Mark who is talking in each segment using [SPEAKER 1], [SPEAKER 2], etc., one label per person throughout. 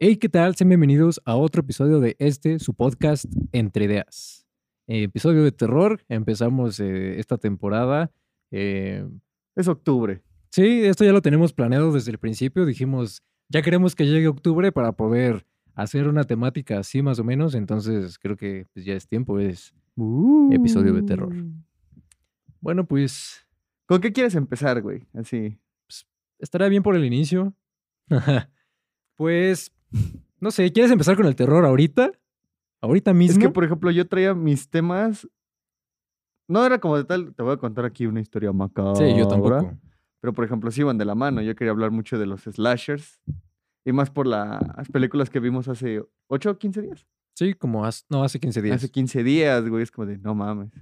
[SPEAKER 1] Hey, ¿qué tal? Sean bienvenidos a otro episodio de este, su podcast Entre Ideas. Eh, episodio de terror. Empezamos eh, esta temporada. eh,
[SPEAKER 2] Es octubre.
[SPEAKER 1] sí, esto ya lo tenemos planeado desde el principio. Dijimos, ya queremos que llegue octubre para poder hacer una temática así más o menos. Entonces creo que pues, ya es tiempo. Es Episodio de terror. bueno, pues
[SPEAKER 2] ¿Con qué quieres empezar, güey? Así.
[SPEAKER 1] estará bien por el inicio. pues, no sé, ¿quieres empezar con el terror ahorita? ¿Ahorita mismo?
[SPEAKER 2] Es que, por ejemplo, yo traía mis temas. No era como de tal. Te voy a contar aquí una historia macabra.
[SPEAKER 1] sí, yo tampoco.
[SPEAKER 2] Pero, por ejemplo, sí iban de la mano. Yo quería hablar mucho de los slashers. Y más por las películas que vimos hace 8 o 15 días.
[SPEAKER 1] Sí, como hace, no, hace 15 días.
[SPEAKER 2] Hace 15 días, güey. Es como de, no mames.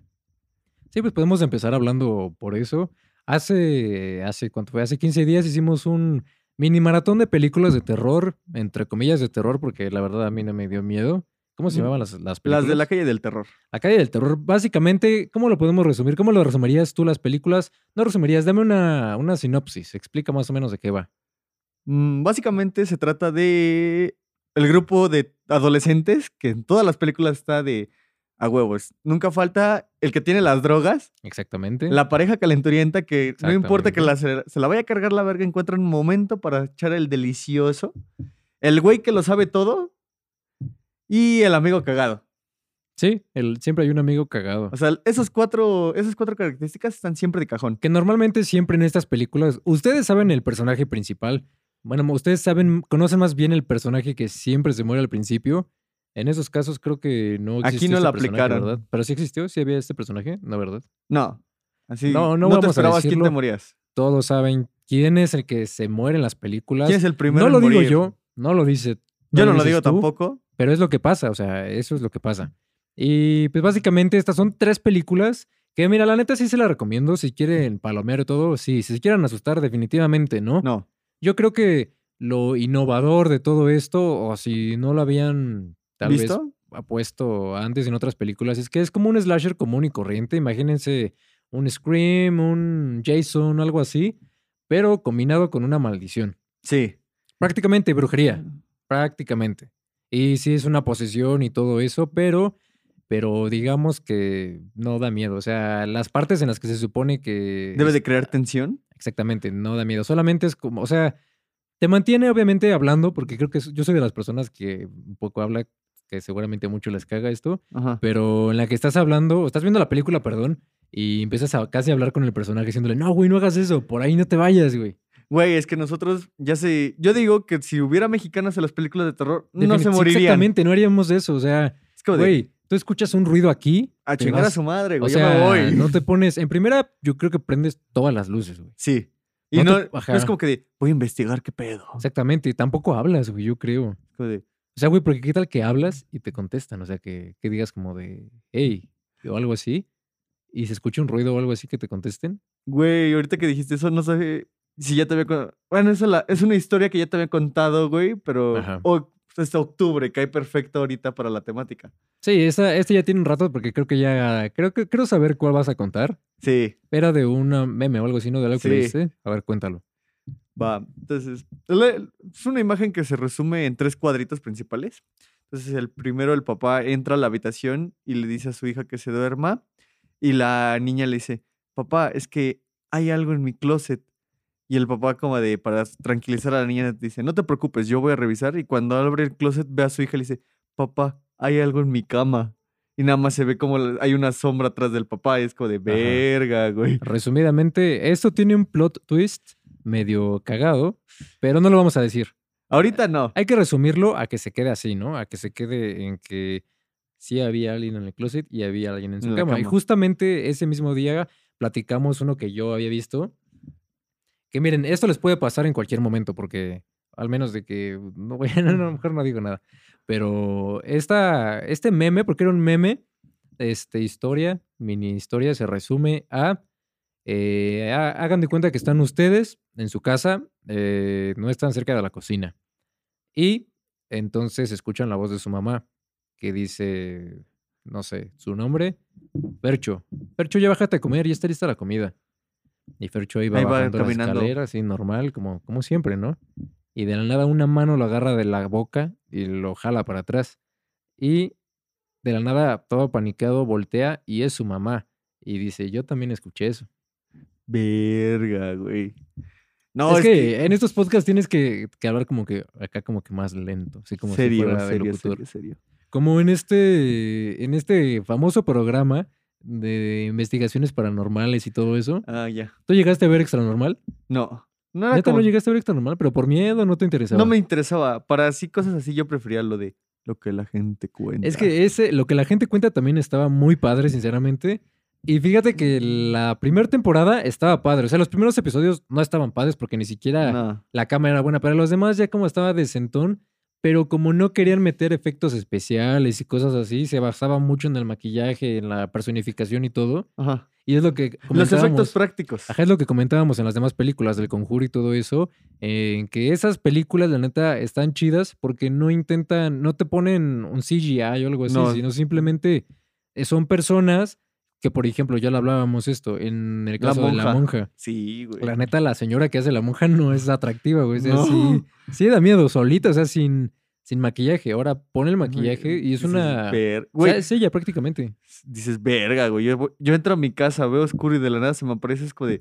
[SPEAKER 1] Sí, pues podemos empezar hablando por eso. Hace, hace, ¿cuánto fue? Hace 15 días hicimos un mini maratón de películas de terror, entre comillas de terror, porque la verdad a mí no me dio miedo. ¿Cómo se llamaban las, las películas?
[SPEAKER 2] Las de la calle del terror.
[SPEAKER 1] La calle del terror. Básicamente, ¿cómo lo podemos resumir? ¿Cómo lo resumirías tú las películas? No resumirías, dame una, una sinopsis. Explica más o menos de qué va.
[SPEAKER 2] Mm, Básicamente se trata de el grupo de adolescentes que en todas las películas está de a huevos. Nunca falta el que tiene las drogas,
[SPEAKER 1] Exactamente.
[SPEAKER 2] la pareja calenturienta que no importa que la, se la vaya a cargar la verga, encuentra un momento para echar el delicioso, el güey que lo sabe todo y el amigo cagado.
[SPEAKER 1] Sí, el, siempre hay un amigo cagado.
[SPEAKER 2] O sea, esos cuatro, esas cuatro características están siempre de cajón.
[SPEAKER 1] que normalmente siempre en estas películas, ustedes saben el personaje principal. Bueno, ustedes saben, conocen más bien el personaje que siempre se muere al principio. En esos casos creo que no
[SPEAKER 2] Aquí
[SPEAKER 1] existió
[SPEAKER 2] no
[SPEAKER 1] este
[SPEAKER 2] la aplicaron.
[SPEAKER 1] ¿verdad? Pero sí existió, sí había este personaje, ¿no, verdad?
[SPEAKER 2] No, así
[SPEAKER 1] No, no
[SPEAKER 2] no, te esperabas quién te morías.
[SPEAKER 1] Todos saben quién es el que se muere en las películas.
[SPEAKER 2] ¿Quién es el primero
[SPEAKER 1] no
[SPEAKER 2] en
[SPEAKER 1] lo digo yo, no lo dice.
[SPEAKER 2] Yo no lo digo
[SPEAKER 1] tú,
[SPEAKER 2] tampoco.
[SPEAKER 1] Pero es lo que pasa, o sea, eso es lo que pasa. Y pues básicamente estas son tres películas que, mira, la neta sí se la recomiendo. Si quieren palomear y todo, sí. Si se quieren asustar, definitivamente, ¿no?
[SPEAKER 2] No.
[SPEAKER 1] Yo creo que lo innovador de todo esto, o si no lo habían tal vez
[SPEAKER 2] ¿Visto?
[SPEAKER 1] puesto antes en otras películas, es que es como un slasher común y corriente. Imagínense un Scream, un Jason, algo así, pero combinado con una maldición.
[SPEAKER 2] Sí.
[SPEAKER 1] Prácticamente brujería, prácticamente. Y sí es una posesión y todo eso, pero, pero digamos que no da miedo. O sea, las partes en las que se supone que...
[SPEAKER 2] Debe de crear tensión.
[SPEAKER 1] Exactamente, no da miedo. Solamente es como, o sea, te mantiene obviamente hablando, porque creo que yo soy de las personas que un poco habla, que seguramente a muchos les caga esto,
[SPEAKER 2] Ajá.
[SPEAKER 1] pero en la que estás hablando, o estás viendo la película, perdón, y empiezas a casi a hablar con el personaje diciéndole, no, güey, no hagas eso, por ahí no te vayas, güey.
[SPEAKER 2] Güey, es que nosotros ya sé. Yo digo que si hubiera mexicanos en las películas de terror, no se morirían.
[SPEAKER 1] Exactamente, no haríamos eso, o sea,
[SPEAKER 2] Es como de,
[SPEAKER 1] güey, tú escuchas un ruido aquí,
[SPEAKER 2] a chingar a su madre,
[SPEAKER 1] o
[SPEAKER 2] güey.
[SPEAKER 1] sea,
[SPEAKER 2] ya me voy.
[SPEAKER 1] no te pones, en primera, yo creo que prendes todas las luces, güey.
[SPEAKER 2] Sí. Y
[SPEAKER 1] no
[SPEAKER 2] no,
[SPEAKER 1] te-
[SPEAKER 2] no es como que de, voy a investigar qué pedo.
[SPEAKER 1] Exactamente, y tampoco hablas, güey, yo creo.
[SPEAKER 2] Es como de,
[SPEAKER 1] O sea, güey, porque qué tal que hablas y te contestan, o sea, que, que digas como de, hey, o algo así, y se escucha un ruido o algo así que te contesten.
[SPEAKER 2] güey, ahorita que dijiste eso, no sé si ya te había contado. Bueno, la- es una historia que ya te había contado, güey, pero
[SPEAKER 1] Ajá.
[SPEAKER 2] o- es octubre, cae perfecto ahorita para la temática.
[SPEAKER 1] Sí, esta, este ya tiene un rato porque creo que ya, creo que quiero saber cuál vas a contar.
[SPEAKER 2] Sí,
[SPEAKER 1] Era de una meme o algo así, ¿no? De algo que
[SPEAKER 2] Sí.
[SPEAKER 1] A ver, cuéntalo.
[SPEAKER 2] Va. Entonces, es una imagen que se resume en tres cuadritos principales. Entonces, el primero, el papá entra a la habitación y le dice a su hija que se duerma. Y la niña le dice, papá, es que hay algo en mi closet. Y el papá, como de, para tranquilizar a la niña, dice, no te preocupes, yo voy a revisar. Y cuando abre el closet, ve a su hija y le dice, papá, hay algo en mi cama. Y nada más se ve como hay una sombra atrás del papá. Y es como de, verga, güey.
[SPEAKER 1] Resumidamente, esto tiene un plot twist medio cagado, pero no lo vamos a decir.
[SPEAKER 2] Ahorita no.
[SPEAKER 1] Hay que resumirlo a que se quede así, ¿no? A que se quede en que sí había alguien en el closet y había alguien en su cama. Y justamente ese mismo día platicamos uno que yo había visto. Que miren, esto les puede pasar en cualquier momento, porque al menos de que no voy a, no, a lo mejor no digo nada. Pero esta, este meme, porque era un meme, este, historia, mini historia, se resume a eh, ha- hagan de cuenta que están ustedes en su casa, eh, no están cerca de la cocina. Y entonces escuchan la voz de su mamá que dice, no sé, su nombre, Fercho. Fercho, ya bájate a comer, ya está lista la comida. Y Fercho iba
[SPEAKER 2] Ahí va
[SPEAKER 1] bajando la
[SPEAKER 2] caminando.
[SPEAKER 1] escalera, así normal, como, como siempre, ¿no? y de la nada una mano lo agarra de la boca y lo jala para atrás. Y de la nada, todo panicado, voltea y es su mamá. Y dice, yo también escuché eso.
[SPEAKER 2] Verga, güey. No,
[SPEAKER 1] es, que, en estos podcasts tienes que, que, hablar como que acá como que más lento, así como
[SPEAKER 2] serio,
[SPEAKER 1] si fuera de
[SPEAKER 2] serio, serio, serio.
[SPEAKER 1] Como en este, en este famoso programa de investigaciones paranormales y todo eso.
[SPEAKER 2] Ah, ya.
[SPEAKER 1] ¿Tú llegaste a ver Extra Normal?
[SPEAKER 2] No. No
[SPEAKER 1] Neta,
[SPEAKER 2] como-
[SPEAKER 1] no llegaste a ver Extra Normal, pero por miedo no te interesaba.
[SPEAKER 2] No me interesaba. Para así cosas así yo prefería lo de lo que la gente cuenta.
[SPEAKER 1] Es que ese, lo que la gente cuenta también estaba muy padre, sinceramente. Y fíjate que la primera temporada estaba padre. O sea, los primeros episodios no estaban padres porque ni siquiera
[SPEAKER 2] No.
[SPEAKER 1] la cámara era buena. Pero los demás ya como estaba decentón. Pero como no querían meter efectos especiales y cosas así, se basaba mucho en el maquillaje, en la personificación y todo.
[SPEAKER 2] Ajá.
[SPEAKER 1] Y es lo que
[SPEAKER 2] Los efectos prácticos.
[SPEAKER 1] Ajá, es lo que comentábamos en las demás películas del Conjuro y todo eso, eh, en que esas películas, la neta, están chidas porque no intentan, no te ponen un CGI o algo así,
[SPEAKER 2] No.
[SPEAKER 1] sino simplemente son personas que, por ejemplo, ya lo hablábamos esto, en el
[SPEAKER 2] La
[SPEAKER 1] caso de la
[SPEAKER 2] monja.
[SPEAKER 1] monja.
[SPEAKER 2] Sí, güey.
[SPEAKER 1] La neta, la señora que hace la monja no es atractiva, güey. O sea,
[SPEAKER 2] No.
[SPEAKER 1] sí, sí da miedo, solita, o sea, sin, sin maquillaje. Ahora pone el maquillaje y es
[SPEAKER 2] Dices,
[SPEAKER 1] una...
[SPEAKER 2] "Ver-
[SPEAKER 1] O sea,
[SPEAKER 2] Güey,
[SPEAKER 1] es ella prácticamente.
[SPEAKER 2] dices, verga, güey. Yo, entro a mi casa, veo oscuro y de la nada se me aparece es como de.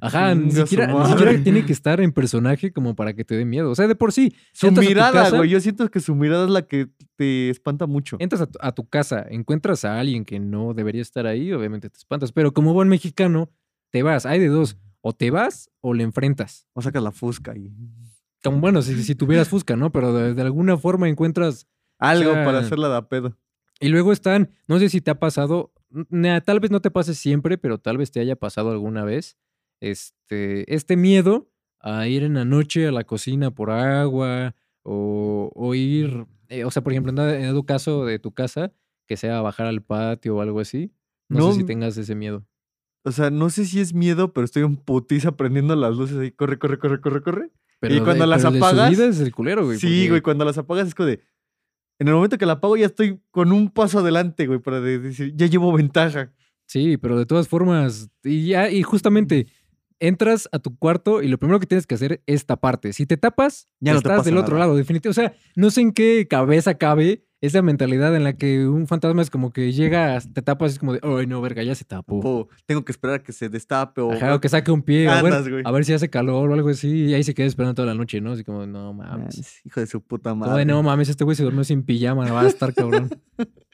[SPEAKER 1] Ajá, ni siquiera, ni
[SPEAKER 2] madre.
[SPEAKER 1] siquiera tiene que estar en personaje como para que te dé miedo. O sea, de por sí,
[SPEAKER 2] Su mirada,
[SPEAKER 1] casa-
[SPEAKER 2] güey. Yo siento que su mirada es la que te espanta mucho.
[SPEAKER 1] entras a tu, a tu casa, encuentras a alguien que no debería estar ahí, obviamente te espantas. Pero como buen mexicano, te vas. Hay de dos. O te vas o le enfrentas.
[SPEAKER 2] O sacas la fusca y.
[SPEAKER 1] Como bueno, si, si tuvieras Fusca, ¿no? Pero de, de alguna forma encuentras.
[SPEAKER 2] Algo
[SPEAKER 1] sea,
[SPEAKER 2] para hacerla de pedo.
[SPEAKER 1] Y luego están, no sé si te ha pasado, tal vez no te pase siempre, pero tal vez te haya pasado alguna vez. Este, este miedo a ir en la noche a la cocina por agua o, o ir, eh, o sea, por ejemplo, en, tu caso de tu casa, que sea bajar al patio o algo así. No,
[SPEAKER 2] No,
[SPEAKER 1] sé si tengas ese miedo.
[SPEAKER 2] O sea, no sé si es miedo, pero estoy en putiza prendiendo las luces ahí. Corre, corre, corre, corre, corre.
[SPEAKER 1] Pero
[SPEAKER 2] cuando
[SPEAKER 1] de-
[SPEAKER 2] las
[SPEAKER 1] pero de
[SPEAKER 2] apagas-
[SPEAKER 1] subida es el culero, güey.
[SPEAKER 2] sí,
[SPEAKER 1] porque-
[SPEAKER 2] güey. Cuando las apagas es como de. En el momento que la apago ya estoy con un paso adelante, güey, para de- decir, ya llevo ventaja.
[SPEAKER 1] Sí, pero de todas formas, y ya, y justamente entras a tu cuarto y lo primero que tienes que hacer es taparte. Si te tapas,
[SPEAKER 2] Ya no
[SPEAKER 1] estás del otro lado, definitivamente. O sea, no sé en qué cabeza cabe esa mentalidad en la que un fantasma es como que llega, te tapas y es como de, ay, no, verga, ya se tapó.
[SPEAKER 2] O tengo que esperar a que se destape o.
[SPEAKER 1] Ajá, o que saque un pie, a ver, a si hace calor o algo así, y ahí se queda esperando toda la noche, ¿no? Así como, no mames.
[SPEAKER 2] Hijo de su puta
[SPEAKER 1] Como
[SPEAKER 2] madre.
[SPEAKER 1] de, no mames, este güey se durmió sin pijama, va a estar cabrón.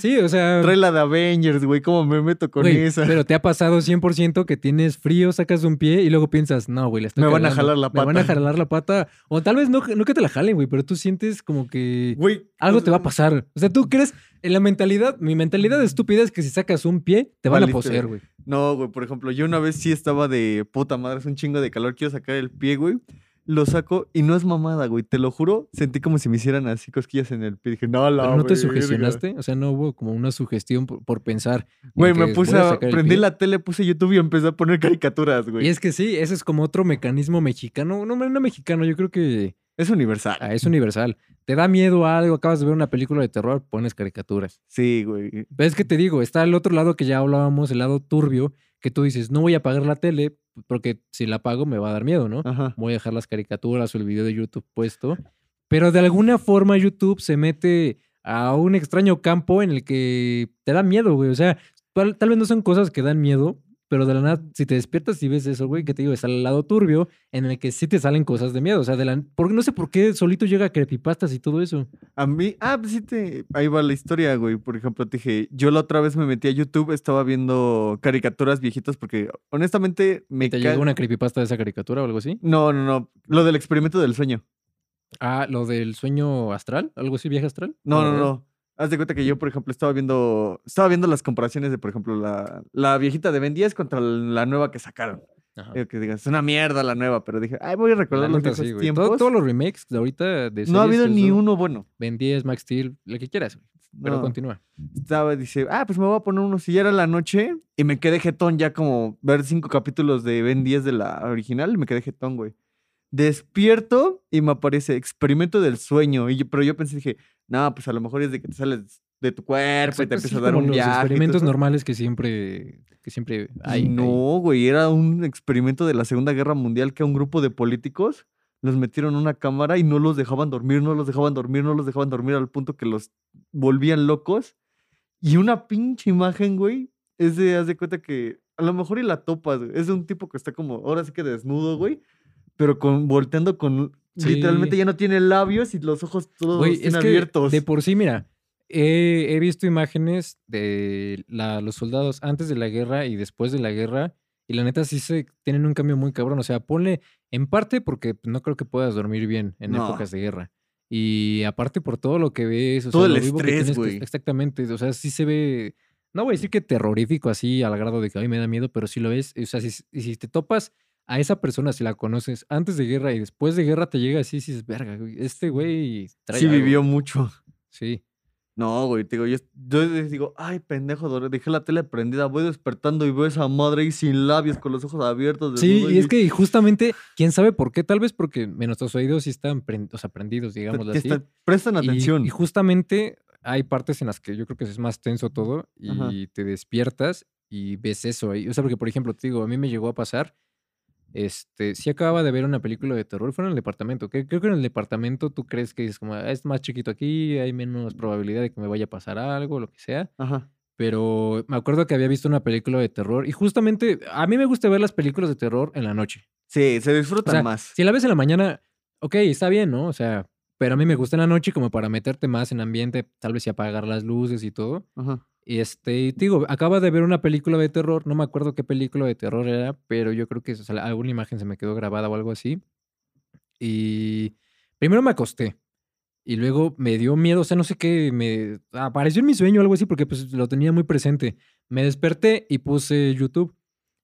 [SPEAKER 1] Sí, o sea.
[SPEAKER 2] Trae la de Avengers, güey. ¿Cómo me meto con
[SPEAKER 1] Güey,
[SPEAKER 2] esa?
[SPEAKER 1] Pero te ha pasado 100% que tienes frío, sacas un pie y luego piensas, no, güey, la estoy
[SPEAKER 2] Me van a jalar la
[SPEAKER 1] Me van a
[SPEAKER 2] pata".
[SPEAKER 1] jalar la pata. O tal vez no, no que te la jalen, güey, pero tú sientes como que
[SPEAKER 2] Güey.
[SPEAKER 1] algo te va a pasar. O sea, tú crees, en la mentalidad, mi mentalidad estúpida es que si sacas un pie, te van a poseer, güey.
[SPEAKER 2] No, güey, por ejemplo, yo una vez sí estaba de puta madre, es un chingo de calor, quiero sacar el pie, güey. Lo saco y no es mamada, güey, te lo juro. Sentí como si me hicieran así cosquillas en el pie. Dije, no, la
[SPEAKER 1] Pero no te
[SPEAKER 2] verga".
[SPEAKER 1] sugestionaste, o sea, no hubo como una sugestión por, por pensar. en
[SPEAKER 2] Güey, me puse a, prendí la tele, puse YouTube y empecé a poner caricaturas, güey.
[SPEAKER 1] Y
[SPEAKER 2] Es,
[SPEAKER 1] es que sí, ese es como otro mecanismo mexicano. No, no mexicano, yo creo que
[SPEAKER 2] universal.
[SPEAKER 1] ah, es universal. Te da miedo a algo, acabas de ver una película de terror, pones caricaturas.
[SPEAKER 2] Sí, güey.
[SPEAKER 1] Pero es que te digo, está el otro lado que ya hablábamos, el lado turbio, que tú dices, no voy a apagar la tele porque si la apago me va a dar miedo, ¿no?
[SPEAKER 2] Ajá.
[SPEAKER 1] Voy a dejar las caricaturas o el video de YouTube puesto. Pero de alguna forma YouTube se mete a un extraño campo en el que te da miedo, güey. O sea, tal, tal vez no son cosas que dan miedo, pero de la nada, si te despiertas y ves eso, güey, que te digo, está el lado turbio en el que sí te salen cosas de miedo. O sea, de la, porque no sé por qué solito llega creepypastas y todo eso.
[SPEAKER 2] A mí, ah, pues sí te, ahí va la historia, güey. Por ejemplo, te dije, yo la otra vez me metí a YouTube, estaba viendo caricaturas viejitas porque honestamente me
[SPEAKER 1] ¿Te
[SPEAKER 2] ca-
[SPEAKER 1] llegó una creepypasta de esa caricatura o algo así?
[SPEAKER 2] No, no, no. Lo del experimento del sueño.
[SPEAKER 1] Ah, lo del sueño astral, algo así, viaje astral.
[SPEAKER 2] No, no, no. Haz de cuenta que yo, por ejemplo, estaba viendo, estaba viendo las comparaciones de, por ejemplo, la, la viejita de Ben 10 contra la nueva que sacaron.
[SPEAKER 1] Ajá.
[SPEAKER 2] Que digas, es una mierda la nueva, pero dije, ay, voy a recordar los
[SPEAKER 1] sí,
[SPEAKER 2] tiempos.
[SPEAKER 1] Todo- todos los remakes de ahorita de
[SPEAKER 2] no ha habido ni uno bueno.
[SPEAKER 1] Ben 10, Max Steel, lo que quieras, güey. Pero
[SPEAKER 2] No.
[SPEAKER 1] continúa.
[SPEAKER 2] Estaba, dice, ah, pues me voy a poner uno. Si ya era la noche y me quedé jetón ya como ver cinco capítulos de Ben 10 de la original, me quedé jetón, güey. Despierto y me aparece experimento del sueño. Y yo- pero yo pensé, dije, no, pues a lo mejor es de que te sales de tu cuerpo y te
[SPEAKER 1] sí,
[SPEAKER 2] empieza a dar
[SPEAKER 1] como
[SPEAKER 2] un
[SPEAKER 1] los
[SPEAKER 2] viaje.
[SPEAKER 1] experimentos normales que siempre, que siempre hay.
[SPEAKER 2] no, güey, era un experimento de la Segunda Guerra Mundial que a un grupo de políticos los metieron en una cámara y no los dejaban dormir, no los dejaban dormir, no los dejaban dormir al punto que los volvían locos. Y una pinche imagen, güey, es de, haz de cuenta que a lo mejor y la topas, güey. Es de un tipo que está como, ahora sí que desnudo, güey, pero con, volteando con, literalmente
[SPEAKER 1] Sí.
[SPEAKER 2] ya no tiene labios y los ojos todos
[SPEAKER 1] es
[SPEAKER 2] están
[SPEAKER 1] que
[SPEAKER 2] abiertos.
[SPEAKER 1] de por sí, mira, he, he visto imágenes de la- los soldados antes de la guerra y después de la guerra. Y la neta sí se tienen un cambio muy cabrón. O sea, ponle en parte porque no creo que puedas dormir bien en
[SPEAKER 2] No.
[SPEAKER 1] épocas de guerra. Y aparte por todo lo que ves, o
[SPEAKER 2] Todo
[SPEAKER 1] sea,
[SPEAKER 2] el
[SPEAKER 1] lo que
[SPEAKER 2] estrés,
[SPEAKER 1] que-
[SPEAKER 2] güey.
[SPEAKER 1] exactamente. O sea, sí se ve. No voy a decir que terrorífico así al grado de que a mí me da miedo, pero sí lo ves. O sea, si, si te topas a esa persona, si la conoces antes de guerra y después de guerra te llega así, y dices, verga, güey, este güey trae
[SPEAKER 2] Sí
[SPEAKER 1] algo".
[SPEAKER 2] vivió mucho.
[SPEAKER 1] Sí.
[SPEAKER 2] No, güey, te digo, yo, yo digo, ay, pendejo, dor- dejé la tele prendida, voy despertando y veo esa madre ahí sin labios, con los ojos abiertos.
[SPEAKER 1] Sí,
[SPEAKER 2] desnudo,
[SPEAKER 1] y es que justamente, quién sabe por qué, tal vez porque nuestros oídos sí están pren- o sea, prendidos,
[SPEAKER 2] te
[SPEAKER 1] así.
[SPEAKER 2] está- prestan
[SPEAKER 1] Y-
[SPEAKER 2] atención.
[SPEAKER 1] Y, justamente hay partes en las que yo creo que es más tenso todo
[SPEAKER 2] Ajá.
[SPEAKER 1] y te despiertas y ves eso ahí. O sea, porque por ejemplo, te digo, a mí me llegó a pasar, este, sí acababa de ver una película de terror, fue en el departamento, que creo que en el departamento tú crees que es como, "Ah, es más chiquito aquí, hay menos probabilidad de que me vaya a pasar algo, lo que sea.
[SPEAKER 2] Ajá.
[SPEAKER 1] Pero me acuerdo que había visto una película de terror y justamente a mí me gusta ver las películas de terror en la noche.
[SPEAKER 2] Sí, se
[SPEAKER 1] O
[SPEAKER 2] disfrutan
[SPEAKER 1] sea,
[SPEAKER 2] más.
[SPEAKER 1] si la ves en la mañana, ok, está bien, ¿no? O sea, pero a mí me gusta en la noche como para meterte más en ambiente, tal vez y apagar las luces y todo.
[SPEAKER 2] Ajá.
[SPEAKER 1] Y este, te digo, acaba de ver una película de terror, no me acuerdo qué película de terror era, pero yo creo que o sea, alguna imagen se me quedó grabada o algo así. Y primero me acosté y luego me dio miedo, o sea, no sé qué, me apareció en mi sueño o algo así porque pues lo tenía muy presente. Me desperté y puse YouTube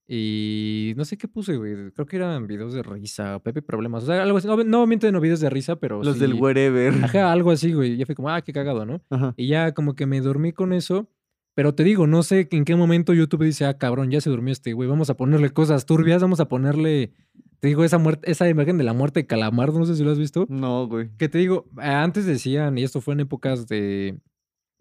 [SPEAKER 1] y no sé qué puse, güey. Creo que eran videos de risa, Pepe Problemas, o sea, algo así. No, no no videos de risa, pero
[SPEAKER 2] Los del
[SPEAKER 1] sí-
[SPEAKER 2] wherever.
[SPEAKER 1] Ajá, algo así, güey. Y Ya fue como, ah, qué cagado, ¿no?
[SPEAKER 2] Ajá.
[SPEAKER 1] Y ya como que me dormí con eso. Pero te digo, no sé en qué momento YouTube dice, ah, cabrón, ya se durmió este güey, vamos a ponerle cosas turbias, vamos a ponerle, te digo, esa muerte, esa imagen de la muerte de Calamar, no sé si lo has visto.
[SPEAKER 2] No, güey.
[SPEAKER 1] Que te digo, antes decían, y esto fue en épocas de,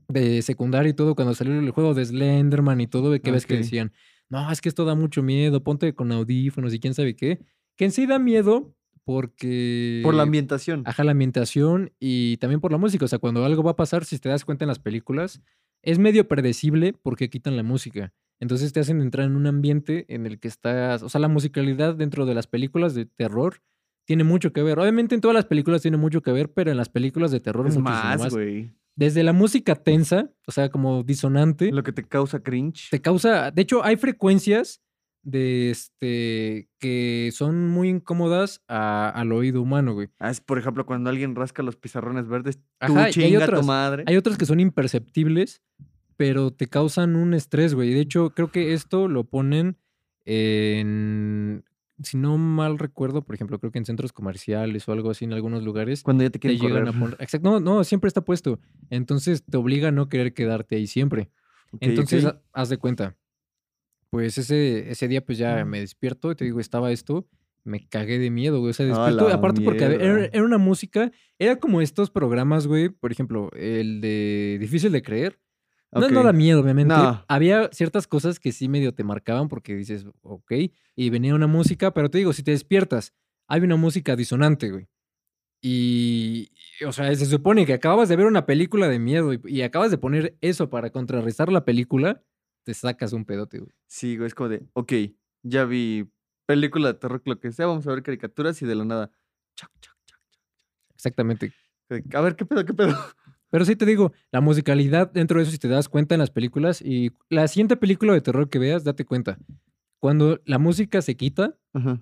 [SPEAKER 1] de secundaria y todo, cuando salió el juego de Slenderman y todo, que ves que decían, no, es que esto da mucho miedo, ponte con audífonos y quién sabe qué. Que en sí da miedo porque...
[SPEAKER 2] Por la ambientación.
[SPEAKER 1] Ajá, la ambientación y también por la música. O sea, cuando algo va a pasar, si te das cuenta en las películas, es medio predecible porque quitan la música. Entonces te hacen entrar en un ambiente en el que estás. O sea, la musicalidad dentro de las películas de terror tiene mucho que ver. Obviamente en todas las películas tiene mucho que ver, pero en las películas de terror
[SPEAKER 2] Es más. güey.
[SPEAKER 1] Desde la música tensa, o sea, como disonante,
[SPEAKER 2] Lo que te causa cringe.
[SPEAKER 1] te causa. De hecho, hay frecuencias de este que son muy incómodas a- al oído humano, güey.
[SPEAKER 2] Ah, es, por ejemplo, cuando alguien rasca los pizarrones verdes,
[SPEAKER 1] Ajá,
[SPEAKER 2] tú
[SPEAKER 1] y hay
[SPEAKER 2] chinga tu
[SPEAKER 1] otras-
[SPEAKER 2] madre.
[SPEAKER 1] Hay otras que son imperceptibles, pero te causan un estrés, güey. De hecho, creo que esto lo ponen en, si no mal recuerdo, por ejemplo, creo que en centros comerciales o algo así en algunos lugares.
[SPEAKER 2] Cuando ya te
[SPEAKER 1] Te
[SPEAKER 2] quieren
[SPEAKER 1] llegan
[SPEAKER 2] correr.
[SPEAKER 1] a poner. Exacto, no, no, siempre está puesto. Entonces te obliga a no querer quedarte ahí siempre. Entonces, haz de cuenta. Pues ese, ese día, pues ya me despierto y te digo, estaba esto. Me cagué de miedo, güey. O sea, despierto. aparte, porque era, era una música. Era como estos programas, güey. Por ejemplo, el de Difícil de creer. No, no
[SPEAKER 2] Ok.
[SPEAKER 1] da miedo, obviamente.
[SPEAKER 2] No.
[SPEAKER 1] Había ciertas cosas que sí medio te marcaban porque dices, ok. Y venía una música, pero te digo, si te despiertas, hay una música disonante, güey. Y, y, o sea, se supone que acabas de ver una película de miedo y, y acabas de poner eso para contrarrestar la película, te sacas un pedote, güey.
[SPEAKER 2] Sí, güey, es como de, ok, ya vi película de terror, lo que sea, vamos a ver caricaturas y de la nada. chac, chac, chac,
[SPEAKER 1] Exactamente.
[SPEAKER 2] chac. A ver, ¿qué pedo, qué pedo?
[SPEAKER 1] Pero sí te digo, la musicalidad dentro de eso, si te das cuenta en las películas, y la siguiente película de terror que veas, date cuenta. Cuando la música se quita,
[SPEAKER 2] Ajá.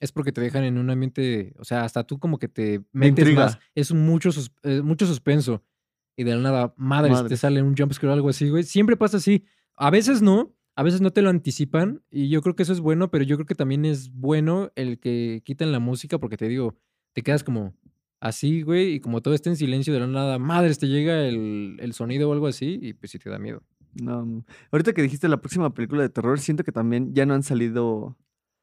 [SPEAKER 1] es porque te dejan en un ambiente, o sea, hasta tú como que te metes más. Es mucho, eh, mucho suspenso. Y de la nada, madre, te
[SPEAKER 2] Madres.
[SPEAKER 1] sale un jumpscare o algo así, güey. Siempre pasa así. A veces no, a veces no te lo anticipan. Y yo creo que eso es bueno, pero yo creo que también es bueno el que quiten la música, porque te digo, te quedas como así, güey, y como todo está en silencio de la nada, madres, te llega el, el sonido o algo así, y pues sí te da miedo.
[SPEAKER 2] No, ahorita que dijiste la próxima película de terror, siento que también ya no han salido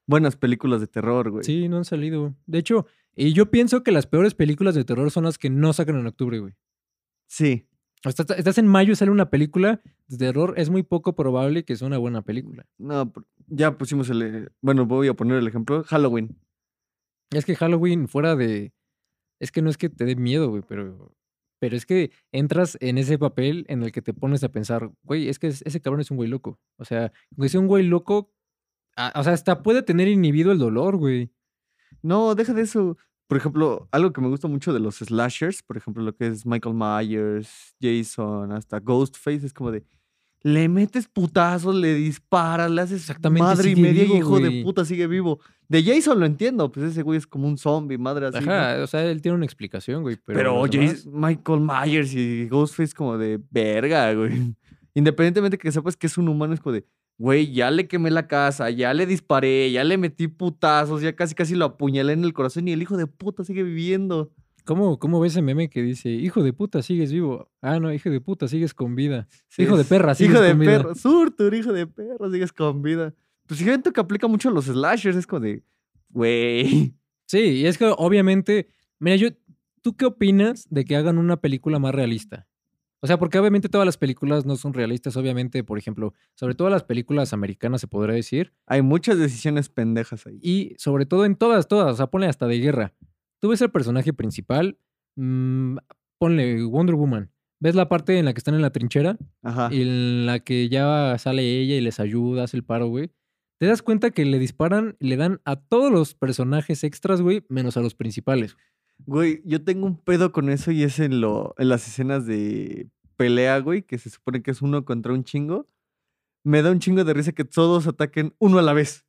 [SPEAKER 2] buenas películas de terror, güey.
[SPEAKER 1] Sí, no han salido. De hecho, y yo pienso que las peores películas de terror son las que no sacan en octubre, güey.
[SPEAKER 2] Sí.
[SPEAKER 1] Estás, estás en mayo y sale una película de terror, es muy poco probable que sea una buena película.
[SPEAKER 2] No, ya pusimos el. Bueno, voy a poner el ejemplo. Halloween.
[SPEAKER 1] Es que Halloween, fuera de. Es que no es que te dé miedo, güey, pero. Pero es que entras en ese papel en el que te pones a pensar, güey, es que es- ese cabrón es un güey loco. O sea, aunque sea un güey loco, a- o sea, hasta puede tener inhibido el dolor, güey.
[SPEAKER 2] No, deja de eso. Por ejemplo, algo que me gusta mucho de los slashers, por ejemplo, lo que es Michael Myers, Jason, hasta Ghostface, es como de. Le metes putazos, le disparas, le haces
[SPEAKER 1] Exactamente,
[SPEAKER 2] madre y media y hijo de puta sigue vivo. De Jason lo entiendo, pues ese güey es como un zombie, madre así. ¿no?
[SPEAKER 1] Ajá, o sea, él tiene una explicación, güey. Pero,
[SPEAKER 2] Pero, Michael Myers y Ghostface como de verga, güey. Independientemente que sepas que es un humano, es como de, güey, ya le quemé la casa, ya le disparé, ya le metí putazos, ya casi casi lo apuñalé en el corazón y el hijo de puta sigue viviendo.
[SPEAKER 1] ¿Cómo, ¿Cómo ves ese meme que dice, hijo de puta, sigues vivo? Ah, no, hijo de puta, sigues con vida.
[SPEAKER 2] Sí,
[SPEAKER 1] hijo de perra, sigues
[SPEAKER 2] Hijo de
[SPEAKER 1] con vida.
[SPEAKER 2] perro, Surtur, hijo de perro, sigues con vida. Pues siento que aplica mucho a los slashers, es como de, güey.
[SPEAKER 1] Sí, y es que obviamente, mira, yo, ¿tú qué opinas de que hagan una película más realista? O sea, porque obviamente todas las películas no son realistas, obviamente, por ejemplo, sobre todo las películas americanas se podría decir,
[SPEAKER 2] Hay muchas decisiones pendejas ahí.
[SPEAKER 1] y sobre todo en todas, todas, o sea, ponle hasta de guerra. Tú ves el personaje principal, mm, ponle Wonder Woman, ves la parte en la que están en la trinchera,
[SPEAKER 2] Ajá.
[SPEAKER 1] en la que ya sale ella y les ayuda, hace el paro, güey. Te das cuenta que le disparan, le dan a todos los personajes extras, güey, menos a los principales.
[SPEAKER 2] Güey, yo tengo un pedo con eso y es en, lo, en las escenas de pelea, güey, que se supone que es uno contra un chingo. Me da un chingo de risa que todos ataquen uno a la vez.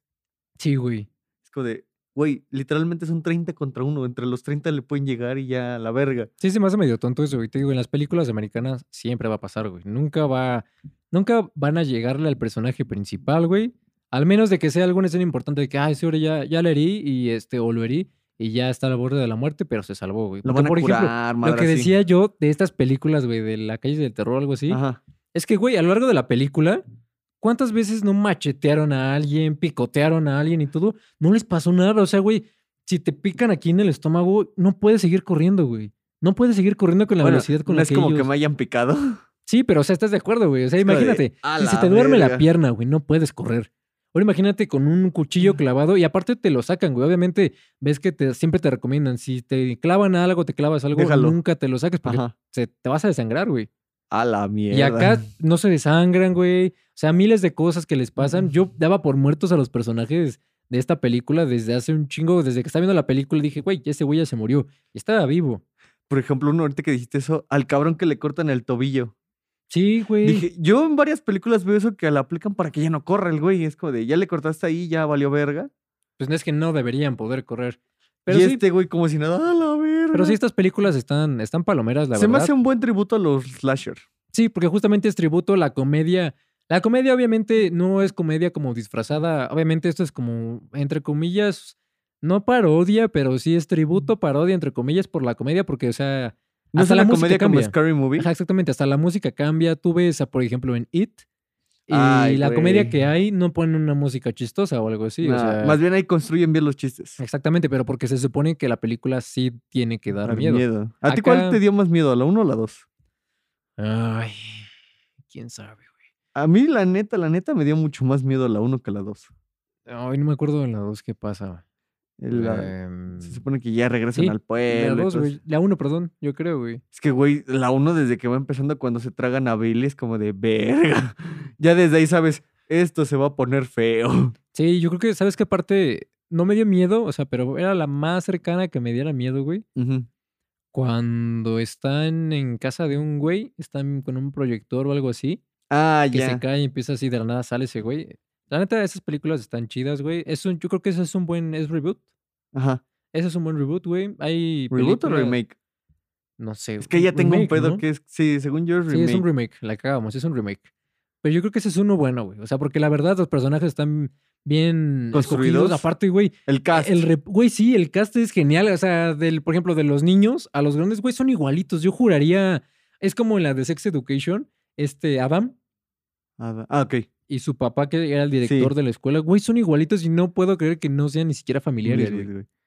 [SPEAKER 1] Sí, güey.
[SPEAKER 2] Es como de, güey, literalmente son 30 contra uno. Entre los 30 le pueden llegar y ya a la verga.
[SPEAKER 1] Sí, se me hace medio tonto eso, güey. Te digo, en las películas americanas siempre va a pasar, güey. Nunca va. Nunca van a llegarle al personaje principal, güey. Al menos de que sea alguna escena importante de que, ay, sí, ahora ya, ya la herí y este, o lo herí y ya está al borde de la muerte, pero se salvó, güey.
[SPEAKER 2] Lo
[SPEAKER 1] Porque,
[SPEAKER 2] van a
[SPEAKER 1] por ejemplo,
[SPEAKER 2] curar,
[SPEAKER 1] lo que decía yo de estas películas, güey, de la calle del terror o algo así,
[SPEAKER 2] Ajá.
[SPEAKER 1] es que, güey, a lo largo de la película, ¿cuántas veces no machetearon a alguien, picotearon a alguien y todo? No les pasó nada. O sea, güey, si te pican aquí en el estómago, no puedes seguir corriendo, güey. No puedes seguir corriendo con la
[SPEAKER 2] Bueno,
[SPEAKER 1] velocidad con
[SPEAKER 2] no
[SPEAKER 1] la
[SPEAKER 2] es
[SPEAKER 1] que
[SPEAKER 2] como que me hayan picado.
[SPEAKER 1] Sí, pero o sea, estás de acuerdo, güey. O sea,
[SPEAKER 2] Es
[SPEAKER 1] imagínate,
[SPEAKER 2] "A
[SPEAKER 1] si se te duerme la
[SPEAKER 2] verga".
[SPEAKER 1] pierna, güey, no puedes correr. Ahora imagínate con un cuchillo clavado y aparte te lo sacan, güey. Obviamente ves que te, siempre te recomiendan, si te clavan algo, te clavas algo,
[SPEAKER 2] Déjalo.
[SPEAKER 1] nunca te lo saques porque
[SPEAKER 2] Ajá.
[SPEAKER 1] se, te vas a desangrar, güey.
[SPEAKER 2] A la mierda.
[SPEAKER 1] Y acá no se desangran, güey. O sea, miles de cosas que les pasan. Yo daba por muertos a los personajes de esta película desde hace un chingo, desde que estaba viendo la película, dije, güey, ese güey ya se murió. Y estaba vivo.
[SPEAKER 2] Por ejemplo, uno ahorita que dijiste eso, al cabrón que le cortan el tobillo.
[SPEAKER 1] Sí, güey.
[SPEAKER 2] Dije, yo en varias películas veo eso que la aplican para que ya no corra el güey. Es como de, ya le cortaste ahí, ya valió verga.
[SPEAKER 1] Pues no es que no deberían poder correr. Pero
[SPEAKER 2] y
[SPEAKER 1] sí,
[SPEAKER 2] este güey como si nada, a la verga.
[SPEAKER 1] pero sí, estas películas están, están palomeras, la
[SPEAKER 2] Se me
[SPEAKER 1] verdad.
[SPEAKER 2] hace un buen tributo a los slasher.
[SPEAKER 1] Sí, porque justamente es tributo a la comedia. La comedia obviamente no es comedia como disfrazada. Obviamente esto es como, entre comillas, no parodia, pero sí es tributo, parodia, entre comillas, por la comedia, porque, o sea,
[SPEAKER 2] No
[SPEAKER 1] hasta
[SPEAKER 2] es
[SPEAKER 1] la
[SPEAKER 2] una comedia como
[SPEAKER 1] cambia.
[SPEAKER 2] Scary Movie.
[SPEAKER 1] Ajá, exactamente, hasta la música cambia. Tú ves, a, por ejemplo, en It, y
[SPEAKER 2] Ay,
[SPEAKER 1] la comedia
[SPEAKER 2] güey.
[SPEAKER 1] que hay no ponen una música chistosa o algo así. o
[SPEAKER 2] Nah,
[SPEAKER 1] sea,
[SPEAKER 2] Más bien ahí construyen bien los chistes.
[SPEAKER 1] Exactamente, pero porque se supone que la película sí tiene que dar
[SPEAKER 2] Dar
[SPEAKER 1] miedo.
[SPEAKER 2] ¿A ti cuál te dio más miedo, la 1 o la 2?
[SPEAKER 1] Ay, quién sabe, güey.
[SPEAKER 2] A mí, la neta, la neta, me dio mucho más miedo la 1 que la 2.
[SPEAKER 1] Ay, no me acuerdo en la 2 qué pasa.
[SPEAKER 2] La-
[SPEAKER 1] Em,
[SPEAKER 2] se supone que ya regresan
[SPEAKER 1] sí,
[SPEAKER 2] al
[SPEAKER 1] la
[SPEAKER 2] pueblo.
[SPEAKER 1] 2, güey. La 1, perdón, yo creo, güey.
[SPEAKER 2] Es que, güey, la 1 desde que va empezando cuando se tragan a Billy es como de verga. Ya desde ahí sabes, esto se va a poner feo.
[SPEAKER 1] Sí, yo creo que, ¿sabes qué parte? No me dio miedo, o sea, pero era la más cercana que me diera miedo, güey. Cuando están en casa de un güey, están con un proyector o algo así,
[SPEAKER 2] Ah,
[SPEAKER 1] que se
[SPEAKER 2] ya.
[SPEAKER 1] cae y empieza así de la nada, sale ese güey. La neta, esas películas están chidas, güey. Es un, yo creo que ese es un buen, es reboot.
[SPEAKER 2] Ajá.
[SPEAKER 1] Ese es un buen reboot, güey. Hay
[SPEAKER 2] ¿Reboot o remake?
[SPEAKER 1] No sé.
[SPEAKER 2] Es que ya tengo un pedo
[SPEAKER 1] ¿no?
[SPEAKER 2] que es, sí, según yo es
[SPEAKER 1] Sí,
[SPEAKER 2] remake.
[SPEAKER 1] es un remake, la cagamos, es un remake. Pero yo creo que ese es uno bueno, güey. O sea, porque la verdad los personajes están bien
[SPEAKER 2] ¿Construidos?
[SPEAKER 1] escogidos. Aparte, güey,
[SPEAKER 2] El cast.
[SPEAKER 1] el rep- güey, sí, el cast es genial. O sea, del, por ejemplo, de los niños a los grandes, güey, son igualitos. Yo juraría, es como en la de Sex Education, este Adam
[SPEAKER 2] ah, ok.
[SPEAKER 1] Y su papá, que era el director
[SPEAKER 2] Sí.
[SPEAKER 1] de la escuela, güey, son igualitos y no puedo creer que no sean ni siquiera familiares, güey.
[SPEAKER 2] Familiares, güey.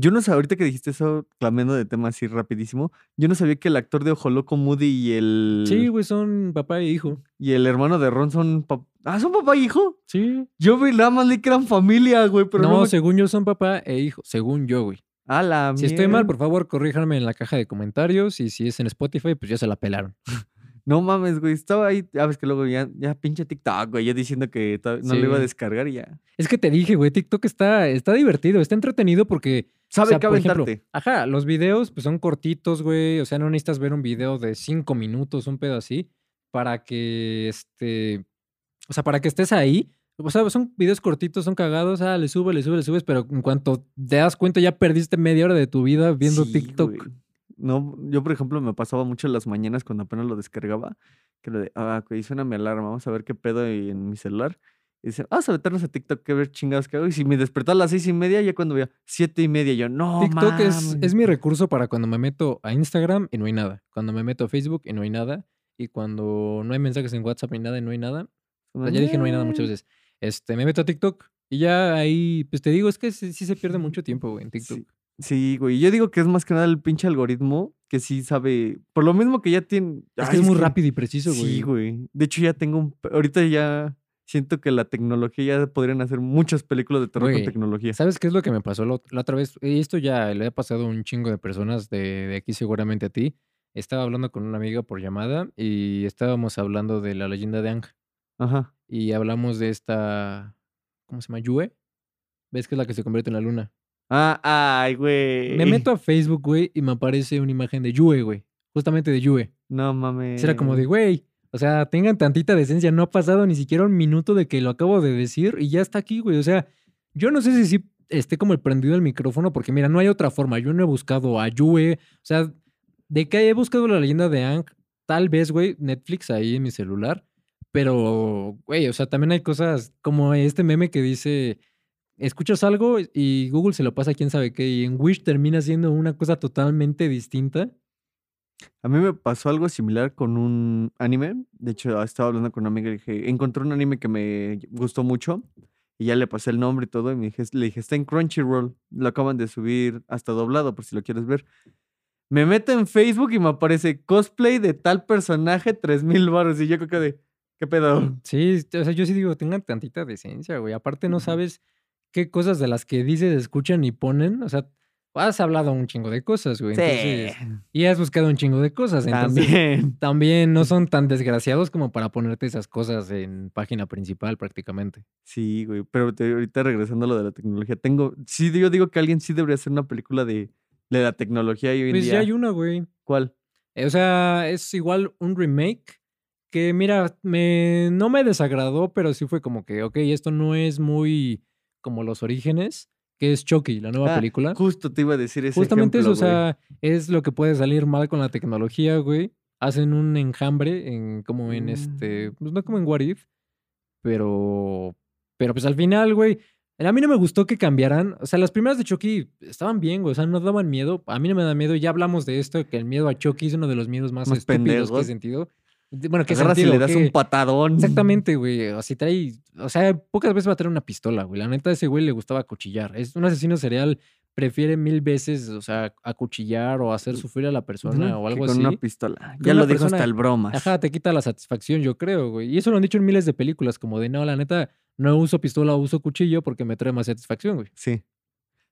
[SPEAKER 2] Yo no sabía, ahorita que dijiste eso, cambiando de tema así rapidísimo, yo no sabía que el actor de Ojo Loco Moody y el.
[SPEAKER 1] Sí, güey, son papá e hijo.
[SPEAKER 2] Y el hermano de Ron son. pap- Ah, son papá y hijo.
[SPEAKER 1] Sí.
[SPEAKER 2] Yo vi nada más leí que eran familia, güey, pero no.
[SPEAKER 1] no,
[SPEAKER 2] me-
[SPEAKER 1] según yo son papá e hijo. Según yo, güey.
[SPEAKER 2] A la
[SPEAKER 1] Si estoy mal, por favor, corríjanme en la caja de comentarios. Y si es en Spotify, pues ya se la pelaron.
[SPEAKER 2] No mames, güey. Estaba ahí. Ya ves que luego ya, ya pinche TikTok, güey. Ya diciendo que no lo iba a descargar y ya.
[SPEAKER 1] Es que te dije, güey, TikTok está, está divertido, está entretenido porque. o
[SPEAKER 2] Sabe
[SPEAKER 1] sea,
[SPEAKER 2] qué
[SPEAKER 1] por ejemplo,
[SPEAKER 2] aventarte.
[SPEAKER 1] ajá, los videos pues son cortitos, güey. O sea, no necesitas ver un video de cinco minutos, un pedo así, para que este. O sea, para que estés ahí. O sea, son videos cortitos, son cagados, ah, le subes, le subes, le subes, pero en cuanto te das cuenta ya perdiste media hora de tu vida viendo
[SPEAKER 2] Sí,
[SPEAKER 1] TikTok.
[SPEAKER 2] güey. No, yo por ejemplo me pasaba mucho en las mañanas cuando apenas lo descargaba, que lo de, ah, güey, suena mi alarma, vamos a ver qué pedo hay en mi celular. Y dice, vamos a meternos a TikTok, que ver chingados que hago. Y si me despertaba a las seis y media, ya cuando veía siete y media, yo, no,
[SPEAKER 1] TikTok es,
[SPEAKER 2] mames".
[SPEAKER 1] es mi recurso para cuando me meto a Instagram y no hay nada. Cuando me meto a Facebook y no hay nada. Y cuando no hay mensajes en WhatsApp ni nada y no hay nada. O sea, ya dije no hay nada muchas veces. Este, me meto a TikTok y ya ahí, pues te digo, es que sí, sí se pierde mucho tiempo, güey, en TikTok.
[SPEAKER 2] Sí, sí, güey. Yo digo que es más que nada el pinche algoritmo que sí sabe. Por lo mismo que ya tiene.
[SPEAKER 1] Es
[SPEAKER 2] Ay,
[SPEAKER 1] que es muy rápido y preciso, güey.
[SPEAKER 2] Sí, güey. De hecho, ya tengo un. Ahorita ya siento que la tecnología ya podrían hacer muchas películas de terror con tecnología.
[SPEAKER 1] ¿Sabes qué es lo que me pasó la, ot- la otra vez? Y esto ya le ha pasado a un chingo de personas de, de aquí, seguramente a ti. Estaba hablando con una amiga por llamada y estábamos hablando de la leyenda de Ang.
[SPEAKER 2] Ajá.
[SPEAKER 1] Y hablamos de esta. ¿Cómo se llama? Yue. ¿Ves que es la que se convierte en la luna?
[SPEAKER 2] Ah, ay, güey.
[SPEAKER 1] Me meto a Facebook, güey, y me aparece una imagen de Yue, güey. Justamente de Yue.
[SPEAKER 2] No mames.
[SPEAKER 1] Era como de, güey, o sea, tengan tantita decencia. No ha pasado ni siquiera un minuto de que lo acabo de decir y ya está aquí, güey. O sea, yo no sé si sí esté como el prendido el micrófono, porque mira, no hay otra forma. Yo no he buscado a Yue. O sea, de que he buscado la leyenda de Ang, tal vez, güey, Netflix ahí en mi celular. Pero, güey, o sea, también hay cosas como este meme que dice, escuchas algo y Google se lo pasa a quién sabe qué, y en Wish termina siendo una cosa totalmente distinta.
[SPEAKER 2] A mí me pasó algo similar con un anime. De hecho, estaba hablando con una amiga y dije, encontré un anime que me gustó mucho. Y ya le pasé el nombre y todo. Y me dije, le dije, está en Crunchyroll. Lo acaban de subir hasta doblado, por si lo quieres ver. Me meto en Facebook y me aparece cosplay de tal personaje, 3000 baros. Y yo creo que de, ¿qué pedo?
[SPEAKER 1] Sí, o sea, yo sí digo, tengan tantita decencia, güey. Aparte no sabes qué cosas de las que dices, escuchan y ponen. O sea, has hablado un chingo de cosas, güey. Entonces, y has buscado un chingo de cosas. Entonces,
[SPEAKER 2] también.
[SPEAKER 1] también no son tan desgraciados como para ponerte esas cosas en página principal prácticamente.
[SPEAKER 2] Sí, güey. Pero te- ahorita regresando a lo de la tecnología, tengo. Sí, yo digo que alguien sí debería hacer una película de, de la tecnología y hoy en
[SPEAKER 1] Pues
[SPEAKER 2] día.
[SPEAKER 1] ya hay una, güey.
[SPEAKER 2] ¿Cuál?
[SPEAKER 1] Eh, O sea, es igual un remake que, mira, me, no me desagradó, pero sí fue como que, ok, esto no es muy como los orígenes, que es Chucky, la nueva
[SPEAKER 2] Ah,
[SPEAKER 1] película.
[SPEAKER 2] Justo te iba a decir ese
[SPEAKER 1] Justamente
[SPEAKER 2] ejemplo,
[SPEAKER 1] eso, o sea, es lo que puede salir mal con la tecnología, güey. Hacen un enjambre en como en este,
[SPEAKER 2] Mm.
[SPEAKER 1] pues no como en What If, pero pero pues al final, güey, a mí no me gustó que cambiaran, o sea, las primeras de Chucky estaban bien, güey, o sea, no daban miedo, a mí no me da miedo, ya hablamos de esto, que el miedo a Chucky es uno de los miedos más,
[SPEAKER 2] Más
[SPEAKER 1] estúpidos que he
[SPEAKER 2] pendejos.
[SPEAKER 1] sentido. Bueno, que
[SPEAKER 2] Agarras y
[SPEAKER 1] sentido,
[SPEAKER 2] le das un patadón.
[SPEAKER 1] Exactamente, güey. O si trae, o sea, pocas veces va a traer una pistola, güey. La neta, a ese güey le gustaba acuchillar. Es un asesino serial, prefiere mil veces, o sea, acuchillar o hacer sufrir a la persona o algo
[SPEAKER 2] con
[SPEAKER 1] así.
[SPEAKER 2] una pistola.
[SPEAKER 1] Con
[SPEAKER 2] Ya lo dijo hasta el bromas.
[SPEAKER 1] Ajá, te quita la satisfacción, yo creo, güey. Y eso lo han dicho en miles de películas, como de, no, la neta, no uso pistola, uso cuchillo porque me trae más satisfacción, güey.
[SPEAKER 2] Sí.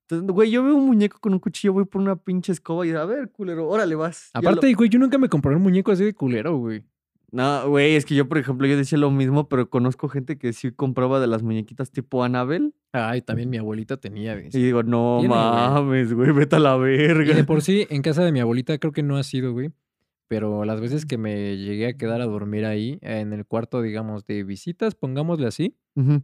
[SPEAKER 2] Entonces, güey, yo veo un muñeco con un cuchillo, voy por una pinche escoba y a ver, culero, órale vas. Lo-
[SPEAKER 1] Aparte, güey, yo nunca me compré un muñeco así de culero, güey.
[SPEAKER 2] No, güey, es que yo, por ejemplo, yo decía lo mismo, pero conozco gente que sí compraba de las muñequitas tipo Annabelle.
[SPEAKER 1] Ay, también mi abuelita tenía, güey.
[SPEAKER 2] Y digo, no mames, güey, vete a la
[SPEAKER 1] Y
[SPEAKER 2] verga.
[SPEAKER 1] de por sí, en casa de mi abuelita creo que no ha sido, güey. Pero las veces que me llegué a quedar a dormir ahí, en el cuarto, digamos, de visitas, pongámosle así,
[SPEAKER 2] Ujú.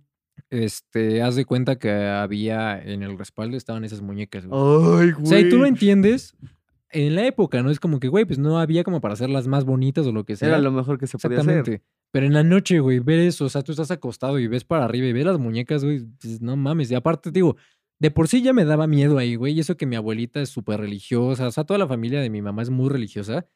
[SPEAKER 1] este, haz de cuenta que había en el respaldo estaban esas muñecas, güey.
[SPEAKER 2] Ay, güey.
[SPEAKER 1] O sea, y tú lo entiendes en la época, ¿no? Es como que, güey, pues no había como para hacerlas más bonitas o lo que sea.
[SPEAKER 2] Era lo mejor que se podía hacer.
[SPEAKER 1] Exactamente. Pero en la noche, güey, ver eso, o sea, tú estás acostado y ves para arriba y ves las muñecas, güey, dices, no mames. Y aparte, digo, de por sí ya me daba miedo ahí, güey. Y eso que mi abuelita es súper religiosa, o sea, toda la familia de mi mamá es muy religiosa.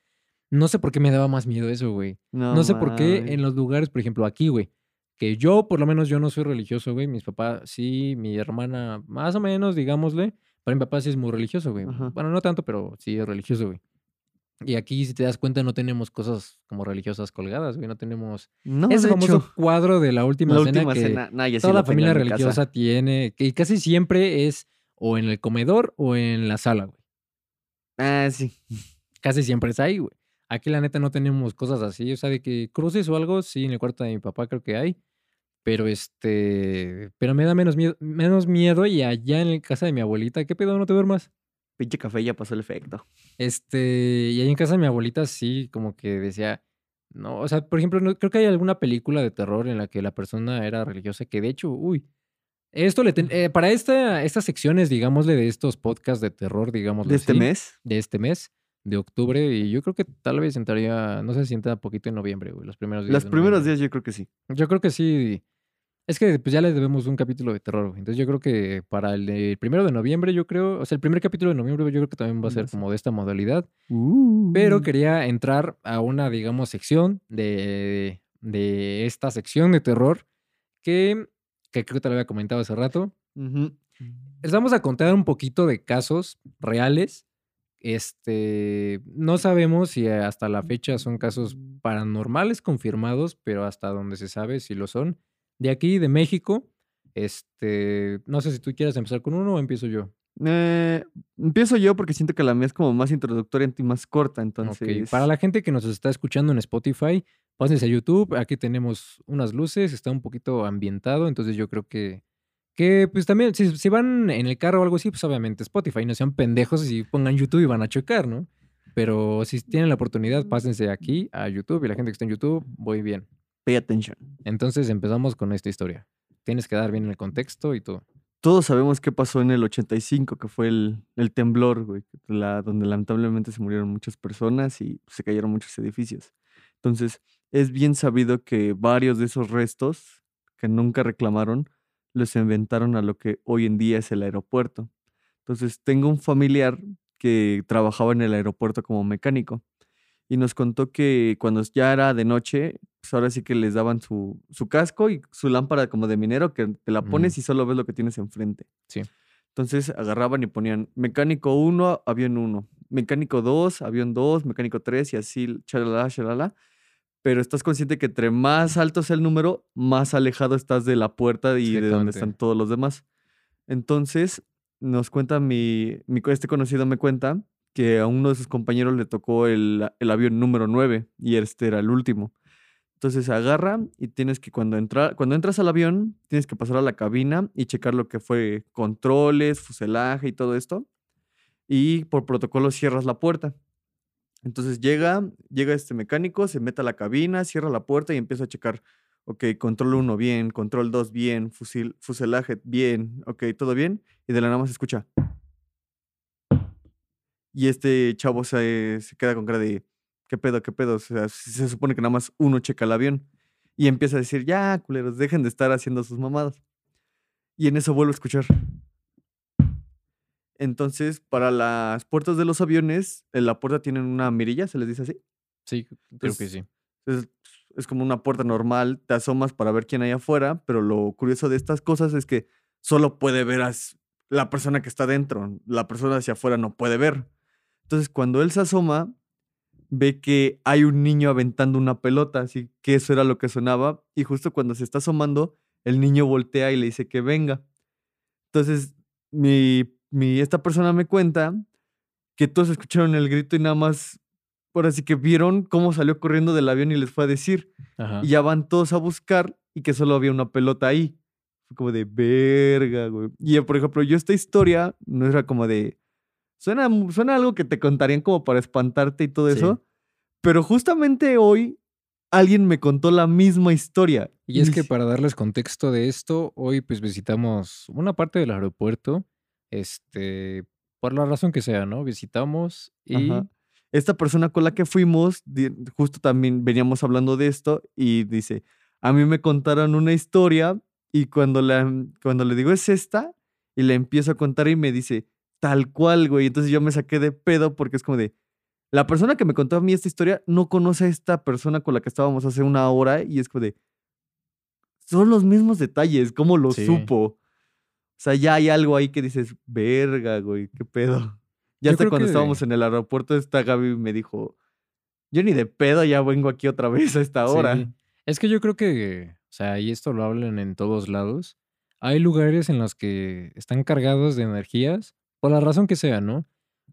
[SPEAKER 1] No sé por qué me daba más miedo eso, güey. No, sé por qué en los lugares, por ejemplo, aquí, güey. Que yo, por lo menos, yo no soy religioso, güey. Mis papás sí, mi hermana, más o menos, digámosle. Pero mi papá sí es muy religioso, güey.
[SPEAKER 2] Ajá.
[SPEAKER 1] Bueno, no tanto, pero sí es religioso, güey. Y aquí, si te das cuenta, no tenemos cosas como religiosas colgadas, güey. No tenemos
[SPEAKER 2] No,
[SPEAKER 1] ese famoso
[SPEAKER 2] hecho,
[SPEAKER 1] cuadro de la última
[SPEAKER 2] la
[SPEAKER 1] cena
[SPEAKER 2] última
[SPEAKER 1] que
[SPEAKER 2] cena, nah, sí
[SPEAKER 1] toda la familia
[SPEAKER 2] mi casa.
[SPEAKER 1] religiosa tiene, que casi siempre es o en el comedor o en la sala, güey.
[SPEAKER 2] Ah, sí.
[SPEAKER 1] Casi siempre es ahí, güey. Aquí la neta no tenemos cosas así, o sea, de que cruces o algo, sí, en el cuarto de mi papá creo que hay. Pero este, pero me da menos miedo, menos miedo y allá en la casa de mi abuelita, ¿qué pedo? ¿No te duermas?
[SPEAKER 2] Pinche café ya pasó el efecto.
[SPEAKER 1] Este, y ahí en casa de mi abuelita sí, como que decía, no, o sea, por ejemplo, no, creo que hay alguna película de terror en la que la persona era religiosa, que de hecho, uy, esto le, ten- eh, para esta, estas secciones, digámosle, de estos podcasts de terror, digámoslo
[SPEAKER 2] ¿De este
[SPEAKER 1] así,
[SPEAKER 2] mes?
[SPEAKER 1] de este mes, de octubre, y yo creo que tal vez entraría, no sé si entra poquito en noviembre, güey, los primeros días.
[SPEAKER 2] Los primeros
[SPEAKER 1] noviembre.
[SPEAKER 2] días yo creo que sí.
[SPEAKER 1] Yo creo que sí. Es que pues ya les debemos un capítulo de terror, güey. Entonces yo creo que para el, primero de noviembre, yo creo, o sea, el primer capítulo de noviembre yo creo que también va a ser como de esta modalidad. Pero
[SPEAKER 2] Uh.
[SPEAKER 1] quería entrar a una, digamos, sección de, de esta sección de terror que, que creo que te lo había comentado hace rato. Les vamos a contar un poquito de casos reales. Este, no sabemos si hasta la fecha son casos paranormales confirmados, pero hasta donde se sabe si lo son. De aquí, de México, este, no sé si tú quieres empezar con uno o empiezo yo.
[SPEAKER 2] Eh, empiezo yo porque siento que la mía es como más introductoria y más corta, entonces.
[SPEAKER 1] Para la gente que nos está escuchando en Spotify, pásense a YouTube. Aquí tenemos unas luces, está un poquito ambientado, entonces yo creo que, que pues también, si, si van en el carro o algo así, pues obviamente Spotify, no sean pendejos y pongan YouTube y van a chocar, ¿no? Pero si tienen la oportunidad, pásense aquí a YouTube y la gente que está en YouTube, voy bien.
[SPEAKER 2] Pay attention.
[SPEAKER 1] Entonces empezamos con esta historia. Tienes que dar bien el contexto y todo.
[SPEAKER 2] Todos sabemos qué pasó en el 85, que fue el, el temblor, güey, la, donde lamentablemente se murieron muchas personas y se cayeron muchos edificios. Entonces, es bien sabido que varios de esos restos que nunca reclamaron los inventaron a lo que hoy en día es el aeropuerto. Entonces, tengo un familiar que trabajaba en el aeropuerto como mecánico y nos contó que cuando ya era de noche, pues ahora sí que les daban su, su casco y su lámpara como de minero que te la
[SPEAKER 1] Mm.
[SPEAKER 2] pones y solo ves lo que tienes enfrente.
[SPEAKER 1] Sí.
[SPEAKER 2] Entonces agarraban y ponían mecánico 1, avión 1, mecánico 2, avión 2, mecánico 3 y así, chalala, chalala. Pero estás consciente que entre más alto sea el número, más alejado estás de la puerta y de donde están todos los demás. Entonces, nos cuenta mi, mi este conocido me cuenta que a uno de sus compañeros le tocó el, el avión número 9 y este era el último. Entonces agarra y tienes que cuando, entra, cuando entras al avión, tienes que pasar a la cabina y checar lo que fue controles, fuselaje y todo esto. Y por protocolo cierras la puerta. Entonces llega, llega este mecánico, se mete a la cabina, cierra la puerta y empieza a checar, ok, control 1 bien, control 2 bien, fusil, fuselaje bien, ok, todo bien. Y de la nada más escucha. Y este chavo se, se queda con cara de, ¿qué pedo, qué pedo? O sea, se supone que nada más uno checa el avión. Y empieza a decir, ya, culeros, dejen de estar haciendo sus mamadas. Y en eso vuelvo a escuchar. Entonces, para las puertas de los aviones, en la puerta tienen una mirilla, se les dice así.
[SPEAKER 1] Sí, creo que sí.
[SPEAKER 2] Es, es como una puerta normal, te asomas para ver quién hay afuera, pero lo curioso de estas cosas es que solo puede ver a la persona que está dentro, la persona hacia afuera no puede ver. Entonces, cuando él se asoma, ve que hay un niño aventando una pelota, así que eso era lo que sonaba, y justo cuando se está asomando, el niño voltea y le dice que venga. Entonces, mi, mi, esta persona me cuenta que todos escucharon el grito y nada más, por así que vieron cómo salió corriendo del avión y les fue a decir.
[SPEAKER 1] Ajá.
[SPEAKER 2] Y ya van todos a buscar y que solo había una pelota ahí. Fue como de verga, güey. Y por ejemplo, yo esta historia no era como de. Suena, suena algo que te contarían como para espantarte y todo
[SPEAKER 1] Sí.
[SPEAKER 2] eso. Pero justamente hoy alguien me contó la misma historia.
[SPEAKER 1] Y es que para darles contexto de esto, hoy pues visitamos una parte del aeropuerto, este, por la razón que sea, ¿no? Visitamos y
[SPEAKER 2] Ajá. Esta persona con la que fuimos, justo también veníamos hablando de esto y dice, a mí me contaron una historia y cuando, la, cuando le digo es esta y le empiezo a contar y me dice, tal cual, güey. Entonces yo me saqué de pedo porque es como de, la persona que me contó a mí esta historia no conoce a esta persona con la que estábamos hace una hora y es como de, son los mismos detalles, ¿cómo lo
[SPEAKER 1] Sí.
[SPEAKER 2] supo? O sea, ya hay algo ahí que dices, verga, güey, qué pedo. Ya
[SPEAKER 1] Yo
[SPEAKER 2] hasta cuando
[SPEAKER 1] que-
[SPEAKER 2] estábamos en el aeropuerto, esta Gaby me dijo, yo ni de pedo ya vengo aquí otra vez a esta hora.
[SPEAKER 1] Sí. Es que yo creo que, o sea, y esto lo hablan en todos lados, hay lugares en los que están cargados de energías, por la razón que sea, ¿no?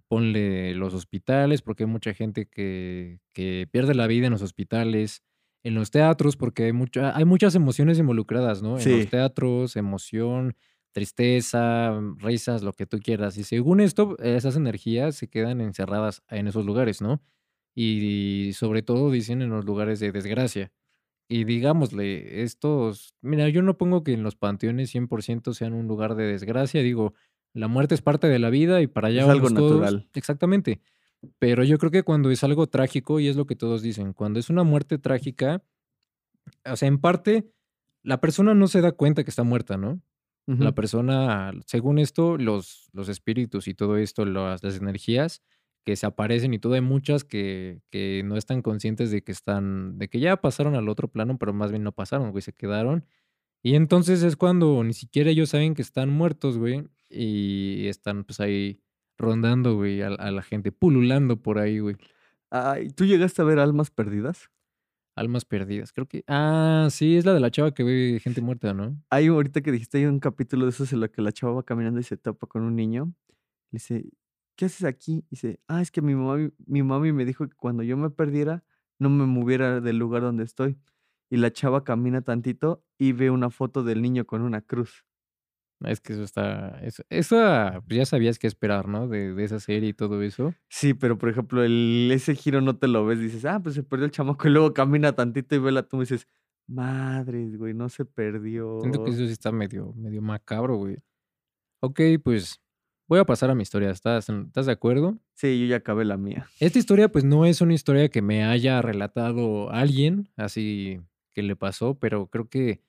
[SPEAKER 1] Ponle los hospitales, porque hay mucha gente que, que pierde la vida en los hospitales, en los teatros, porque hay, mucha, hay muchas emociones involucradas, ¿no? En
[SPEAKER 2] Sí.
[SPEAKER 1] los teatros, emoción, tristeza, risas, lo que tú quieras. Y según esto, esas energías se quedan encerradas en esos lugares, ¿no? Y sobre todo dicen en los lugares de desgracia. Y digámosle, estos, mira, yo no pongo que en los panteones 100% sean un lugar de desgracia, digo, la muerte es parte de la vida y para allá
[SPEAKER 2] Es algo
[SPEAKER 1] vamos todos.
[SPEAKER 2] natural.
[SPEAKER 1] Exactamente. Pero yo creo que cuando es algo trágico, y es lo que todos dicen, cuando es una muerte trágica, o sea, en parte, la persona no se da cuenta que está muerta, ¿no? La persona, según esto, los, los espíritus y todo esto, las, las energías que se aparecen y todo, hay muchas que, que no están conscientes de que están, de que ya pasaron al otro plano, pero más bien no pasaron, güey, se quedaron. Y entonces es cuando ni siquiera ellos saben que están muertos, güey, y están pues ahí rondando, güey, a, a la gente, pululando por ahí, güey.
[SPEAKER 2] Ay, ¿tú llegaste a ver almas perdidas?
[SPEAKER 1] Almas perdidas, creo que... Ah, sí, es la de la chava que ve gente muerta, ¿no?
[SPEAKER 2] Hay ahorita que dijiste, hay un capítulo de esos en lo que la chava va caminando y se topa con un niño. Le dice, ¿qué haces aquí? Y dice, ah, es que mi mami, mi mami me dijo que cuando yo me perdiera, no me moviera del lugar donde estoy. Y la chava camina tantito y ve una foto del niño con una cruz.
[SPEAKER 1] Es que eso está... Eso, esa, pues ya sabías qué esperar, ¿no? De, de esa serie y todo eso.
[SPEAKER 2] Sí, pero por ejemplo, el, ese giro no te lo ves. Dices, ah, pues se perdió el chamaco. Y luego camina tantito y ve la tumba y dices, madres, güey, no se perdió.
[SPEAKER 1] Siento que eso sí está medio, medio macabro, güey. Ok, pues voy a pasar a mi historia. ¿Estás, ¿Estás de acuerdo?
[SPEAKER 2] Sí, yo ya acabé la mía.
[SPEAKER 1] Esta historia, pues no es una historia que me haya relatado alguien, así que le pasó, pero creo que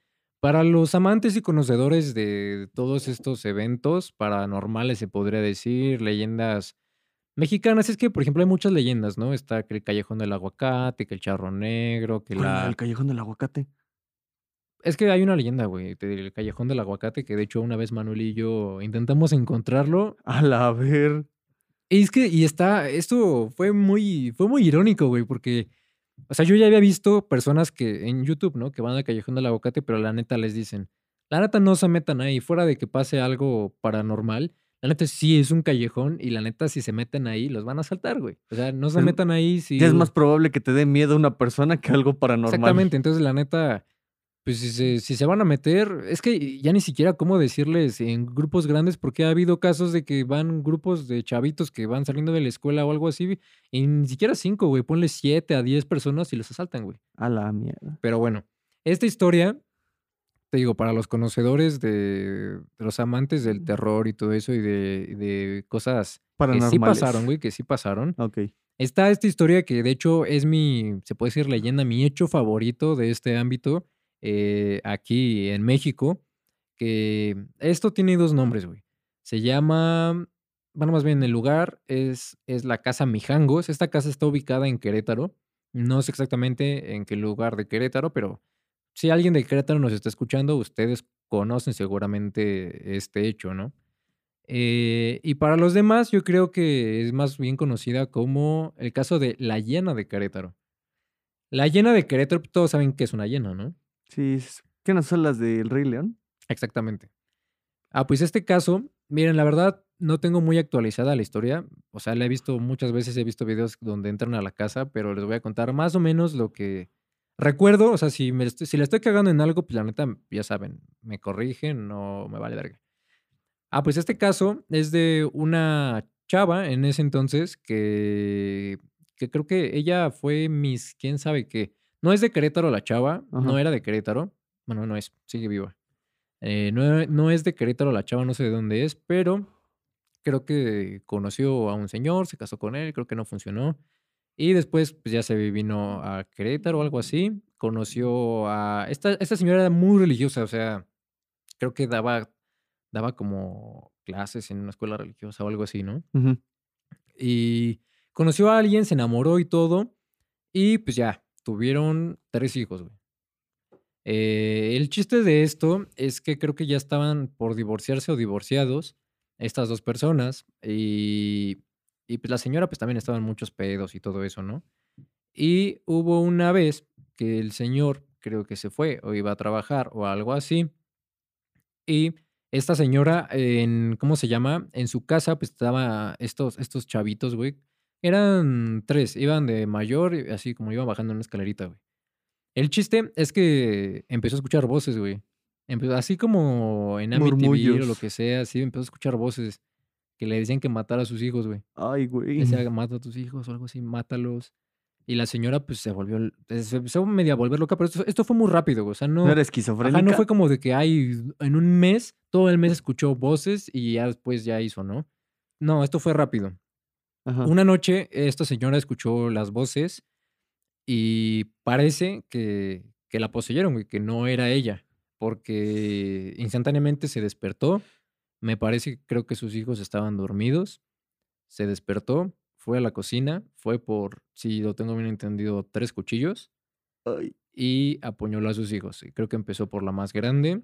[SPEAKER 1] para los amantes y conocedores de todos estos eventos paranormales, se podría decir, leyendas mexicanas, es que, por ejemplo, hay muchas leyendas, ¿no? Está que el Callejón del Aguacate, que el Charro Negro, que
[SPEAKER 2] ¿Cuál, la del callejón del aguacate.
[SPEAKER 1] Es que hay una leyenda, güey, del Callejón del Aguacate, que de hecho una vez Manuel y yo intentamos encontrarlo.
[SPEAKER 2] A la ver.
[SPEAKER 1] Y es que, y está, esto fue muy, fue muy irónico, güey, porque, o sea, yo ya había visto personas que en YouTube, ¿no? Que van al Callejón del Aguacate, pero la neta les dicen, la neta no se metan ahí, fuera de que pase algo paranormal. La neta sí es un callejón y la neta si se meten ahí los van a saltar, güey. O sea, no se
[SPEAKER 2] Es-
[SPEAKER 1] metan ahí si...
[SPEAKER 2] Ya es más probable que te dé miedo una persona que algo paranormal.
[SPEAKER 1] Exactamente, entonces la neta, pues si se, si se van a meter, es que ya ni siquiera cómo decirles en grupos grandes, porque ha habido casos de que van grupos de chavitos que van saliendo de la escuela o algo así, y ni siquiera cinco, güey, ponle siete a diez personas y los asaltan, güey.
[SPEAKER 2] A la mierda.
[SPEAKER 1] Pero bueno, esta historia, te digo, para los conocedores de, de los amantes del terror y todo eso, y de, de cosas que sí pasaron, güey, que sí pasaron.
[SPEAKER 2] Ok.
[SPEAKER 1] Está esta historia que de hecho es mi, se puede decir leyenda, mi hecho favorito de este ámbito eh, aquí en México, que esto tiene dos nombres, güey. Se llama, bueno, más bien el lugar es, es la Casa Mijangos. Esta casa está ubicada en Querétaro. No sé exactamente en qué lugar de Querétaro, pero si alguien de Querétaro nos está escuchando, ustedes conocen seguramente este hecho, ¿no? Eh, y para los demás, yo creo que es más bien conocida como el caso de la hiena de Querétaro. La hiena de Querétaro, todos saben que es una hiena, ¿no?
[SPEAKER 2] Sí. ¿Qué no son las del Rey León?
[SPEAKER 1] Exactamente. Ah, pues este caso, miren, la verdad no tengo muy actualizada la historia. O sea, la he visto muchas veces, he visto videos donde entran a la casa, pero les voy a contar más o menos lo que recuerdo. O sea, si, me estoy- si le estoy cagando en algo, pues la neta, ya saben, me corrigen, no me vale verga. Ah, pues este caso es de una chava en ese entonces que, que creo que ella fue mis, quién sabe qué. No es de Querétaro la chava, no era de Querétaro. Bueno, no es, sigue viva. Eh, no, no es de Querétaro la chava, no sé de dónde es, pero creo que conoció a un señor, se casó con él, creo que no funcionó. Y después, pues ya se vino a Querétaro o algo así. Conoció a. Esta, esta señora era muy religiosa, o sea, creo que daba, daba como clases en una escuela religiosa o algo así, ¿no? Y conoció a alguien, se enamoró y todo. Y pues ya, tuvieron tres hijos, güey. Eh, el chiste de esto es que creo que ya estaban por divorciarse o divorciados estas dos personas y, y pues la señora pues también estaba en muchos pedos y todo eso, ¿no? Y hubo una vez que el señor creo que se fue o iba a trabajar o algo así y esta señora en, ¿cómo se llama? En su casa pues estaba estos, estos chavitos, güey. Eran tres, iban de mayor, y así como iban bajando una escalerita, güey. El chiste es que empezó a escuchar voces, güey. Empezó, así como en Amityville o lo que sea, así empezó a escuchar voces que le decían que matara a sus hijos, güey.
[SPEAKER 2] Ay, güey.
[SPEAKER 1] Decía, mata a tus hijos o algo así, mátalos. Y la señora, pues, se volvió, l- se empezó medio a volver loca, pero esto, esto fue muy rápido, güey. O sea,
[SPEAKER 2] ¿No
[SPEAKER 1] no,
[SPEAKER 2] era
[SPEAKER 1] ajá,
[SPEAKER 2] esquizofrénica?
[SPEAKER 1] no fue como de que, ay, en un mes, todo el mes escuchó voces y ya después ya hizo, ¿no? No, esto fue rápido.
[SPEAKER 2] Ajá.
[SPEAKER 1] Una noche, esta señora escuchó las voces y parece que, que la poseyeron, güey, que no era ella, porque instantáneamente se despertó. Me parece, creo que sus hijos estaban dormidos. Se despertó, fue a la cocina, fue por, si lo tengo bien entendido, tres cuchillos
[SPEAKER 2] Ay,
[SPEAKER 1] y apuñaló a sus hijos. Y creo que empezó por la más grande.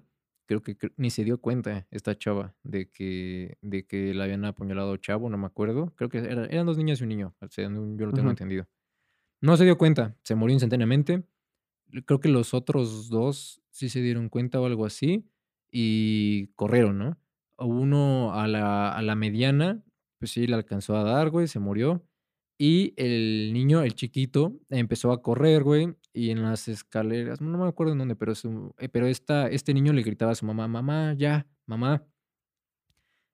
[SPEAKER 1] Creo que ni se dio cuenta esta chava de que, de que la habían apuñalado chavo, no me acuerdo. Creo que era- eran dos niñas y un niño, o sea, yo lo tengo
[SPEAKER 2] Ujú.
[SPEAKER 1] entendido. No se dio cuenta, se murió instantáneamente. Creo que los otros dos sí se dieron cuenta o algo así y corrieron, ¿no? Uno a la, a la mediana, pues sí, le alcanzó a dar, güey, se murió. Y el niño, el chiquito, empezó a correr, güey, y en las escaleras, no me acuerdo en dónde, pero, su- eh, pero esta, este niño le gritaba a su mamá, mamá, ya, mamá.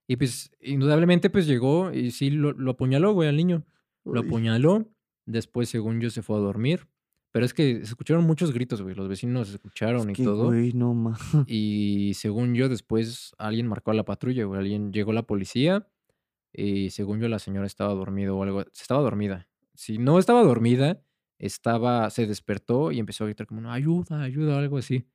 [SPEAKER 1] Y pues, indudablemente, pues llegó y sí lo, lo apuñaló, güey, al niño. Lo apuñaló, después, según yo, se fue a dormir. Pero es que se escucharon muchos gritos, güey, los vecinos
[SPEAKER 2] Es
[SPEAKER 1] escucharon y
[SPEAKER 2] que,
[SPEAKER 1] todo.
[SPEAKER 2] güey, no ma.
[SPEAKER 1] Y según yo, después alguien marcó a la patrulla, güey. Alguien llegó la policía y según yo la señora estaba dormida o algo. Estaba dormida. Si no estaba dormida, estaba, se despertó y empezó a gritar como, no, ayuda, ayuda, algo así.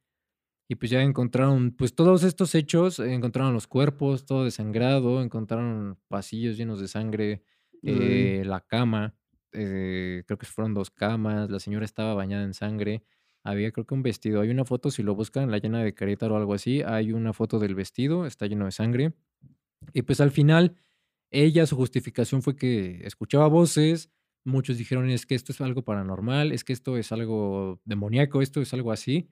[SPEAKER 1] Y pues ya encontraron, pues todos estos hechos, encontraron los cuerpos, todo desangrado, encontraron pasillos llenos de sangre, eh, la cama, eh, creo que fueron dos camas, la señora estaba bañada en sangre, había creo que un vestido, hay una foto, si lo buscan, la llena de Querétaro o algo así, hay una foto del vestido, está lleno de sangre. Y pues al final, ella, su justificación fue que escuchaba voces, muchos dijeron es que esto es algo paranormal, es que esto es algo demoníaco, esto es algo así.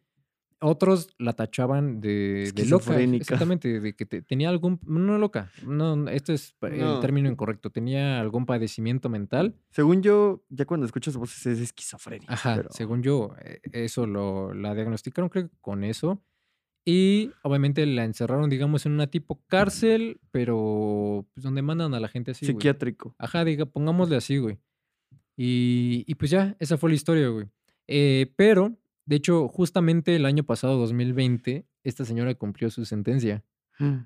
[SPEAKER 1] Otros la tachaban de, de loca,
[SPEAKER 2] Esquizofrénica.
[SPEAKER 1] exactamente, de que te- tenía algún, no loca, no, este es el
[SPEAKER 2] No.
[SPEAKER 1] término incorrecto, tenía algún padecimiento mental.
[SPEAKER 2] Según yo, ya cuando escuchas voces es esquizofrenia.
[SPEAKER 1] Ajá,
[SPEAKER 2] Pero.
[SPEAKER 1] según yo, eh, eso lo, la diagnosticaron creo que con eso. Y obviamente la encerraron, digamos, en una tipo cárcel, pero pues donde mandan a la gente así, güey.
[SPEAKER 2] Psiquiátrico.
[SPEAKER 1] Ajá, diga, pongámosle así, güey. Y, y pues ya, esa fue la historia, güey. Eh, pero, de hecho, justamente el año pasado, 2020, esta señora cumplió su sentencia,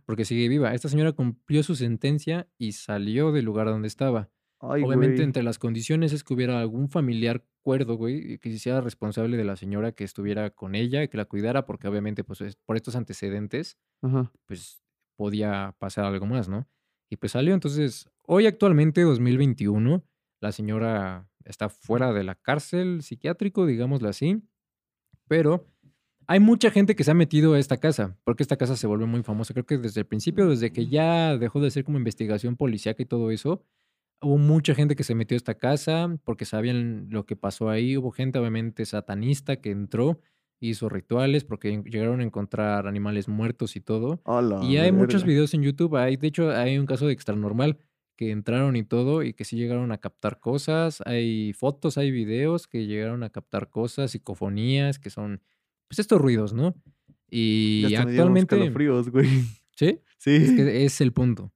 [SPEAKER 1] porque sigue viva. Esta señora cumplió su sentencia y salió del lugar donde estaba.
[SPEAKER 2] Ay,
[SPEAKER 1] Obviamente,
[SPEAKER 2] güey.
[SPEAKER 1] entre las condiciones es que hubiera algún familiar cuerdo, güey, que se hiciera responsable de la señora que estuviera con ella y que la cuidara, porque obviamente, pues, es- por estos antecedentes,
[SPEAKER 2] Ajá.
[SPEAKER 1] pues, podía pasar algo más, ¿no? Y pues salió. Entonces, hoy actualmente, 2021, la señora está fuera de la cárcel psiquiátrico, digámoslo así, pero hay mucha gente que se ha metido a esta casa, porque esta casa se volvió muy famosa. Creo que desde el principio, desde que ya dejó de ser como investigación policíaca y todo eso, hubo mucha gente que se metió a esta casa porque sabían lo que pasó ahí. Hubo gente, obviamente, satanista que entró, hizo rituales porque llegaron a encontrar animales muertos y todo. Y hay muchos videos en YouTube. Hay, de hecho, hay un caso de extranormal que entraron y todo y que sí llegaron a captar cosas. Hay fotos, hay videos que llegaron a captar cosas, psicofonías, que son, pues, estos ruidos, ¿no?
[SPEAKER 2] Ya
[SPEAKER 1] Y
[SPEAKER 2] me dieron
[SPEAKER 1] actualmente,
[SPEAKER 2] escalofríos, güey.
[SPEAKER 1] ¿sí?
[SPEAKER 2] Sí.
[SPEAKER 1] Es que es el punto.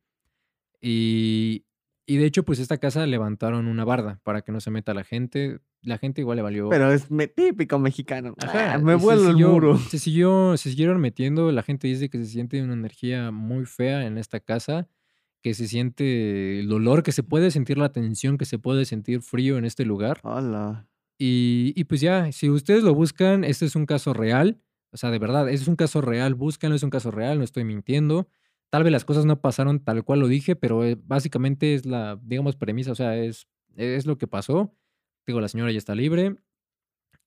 [SPEAKER 1] Y, y de hecho, pues esta casa levantaron una barda para que no se meta la gente. La gente igual le valió.
[SPEAKER 2] Pero es me- típico mexicano.
[SPEAKER 1] Ajá,
[SPEAKER 2] Ah, me vuelo el
[SPEAKER 1] siguió-
[SPEAKER 2] muro.
[SPEAKER 1] Se siguió, se siguieron metiendo. La gente dice que se siente una energía muy fea en esta casa, que se siente el dolor, que se puede sentir la tensión, que se puede sentir frío en este lugar.
[SPEAKER 2] Hola.
[SPEAKER 1] Y, y pues ya, si ustedes lo buscan, este es un caso real. O sea, de verdad, es un caso real. Búscanlo, es un caso real, no estoy mintiendo. Tal vez las cosas no pasaron tal cual lo dije, pero eh, básicamente es la, digamos, premisa. O sea, es, es lo que pasó. Digo, la señora ya está libre.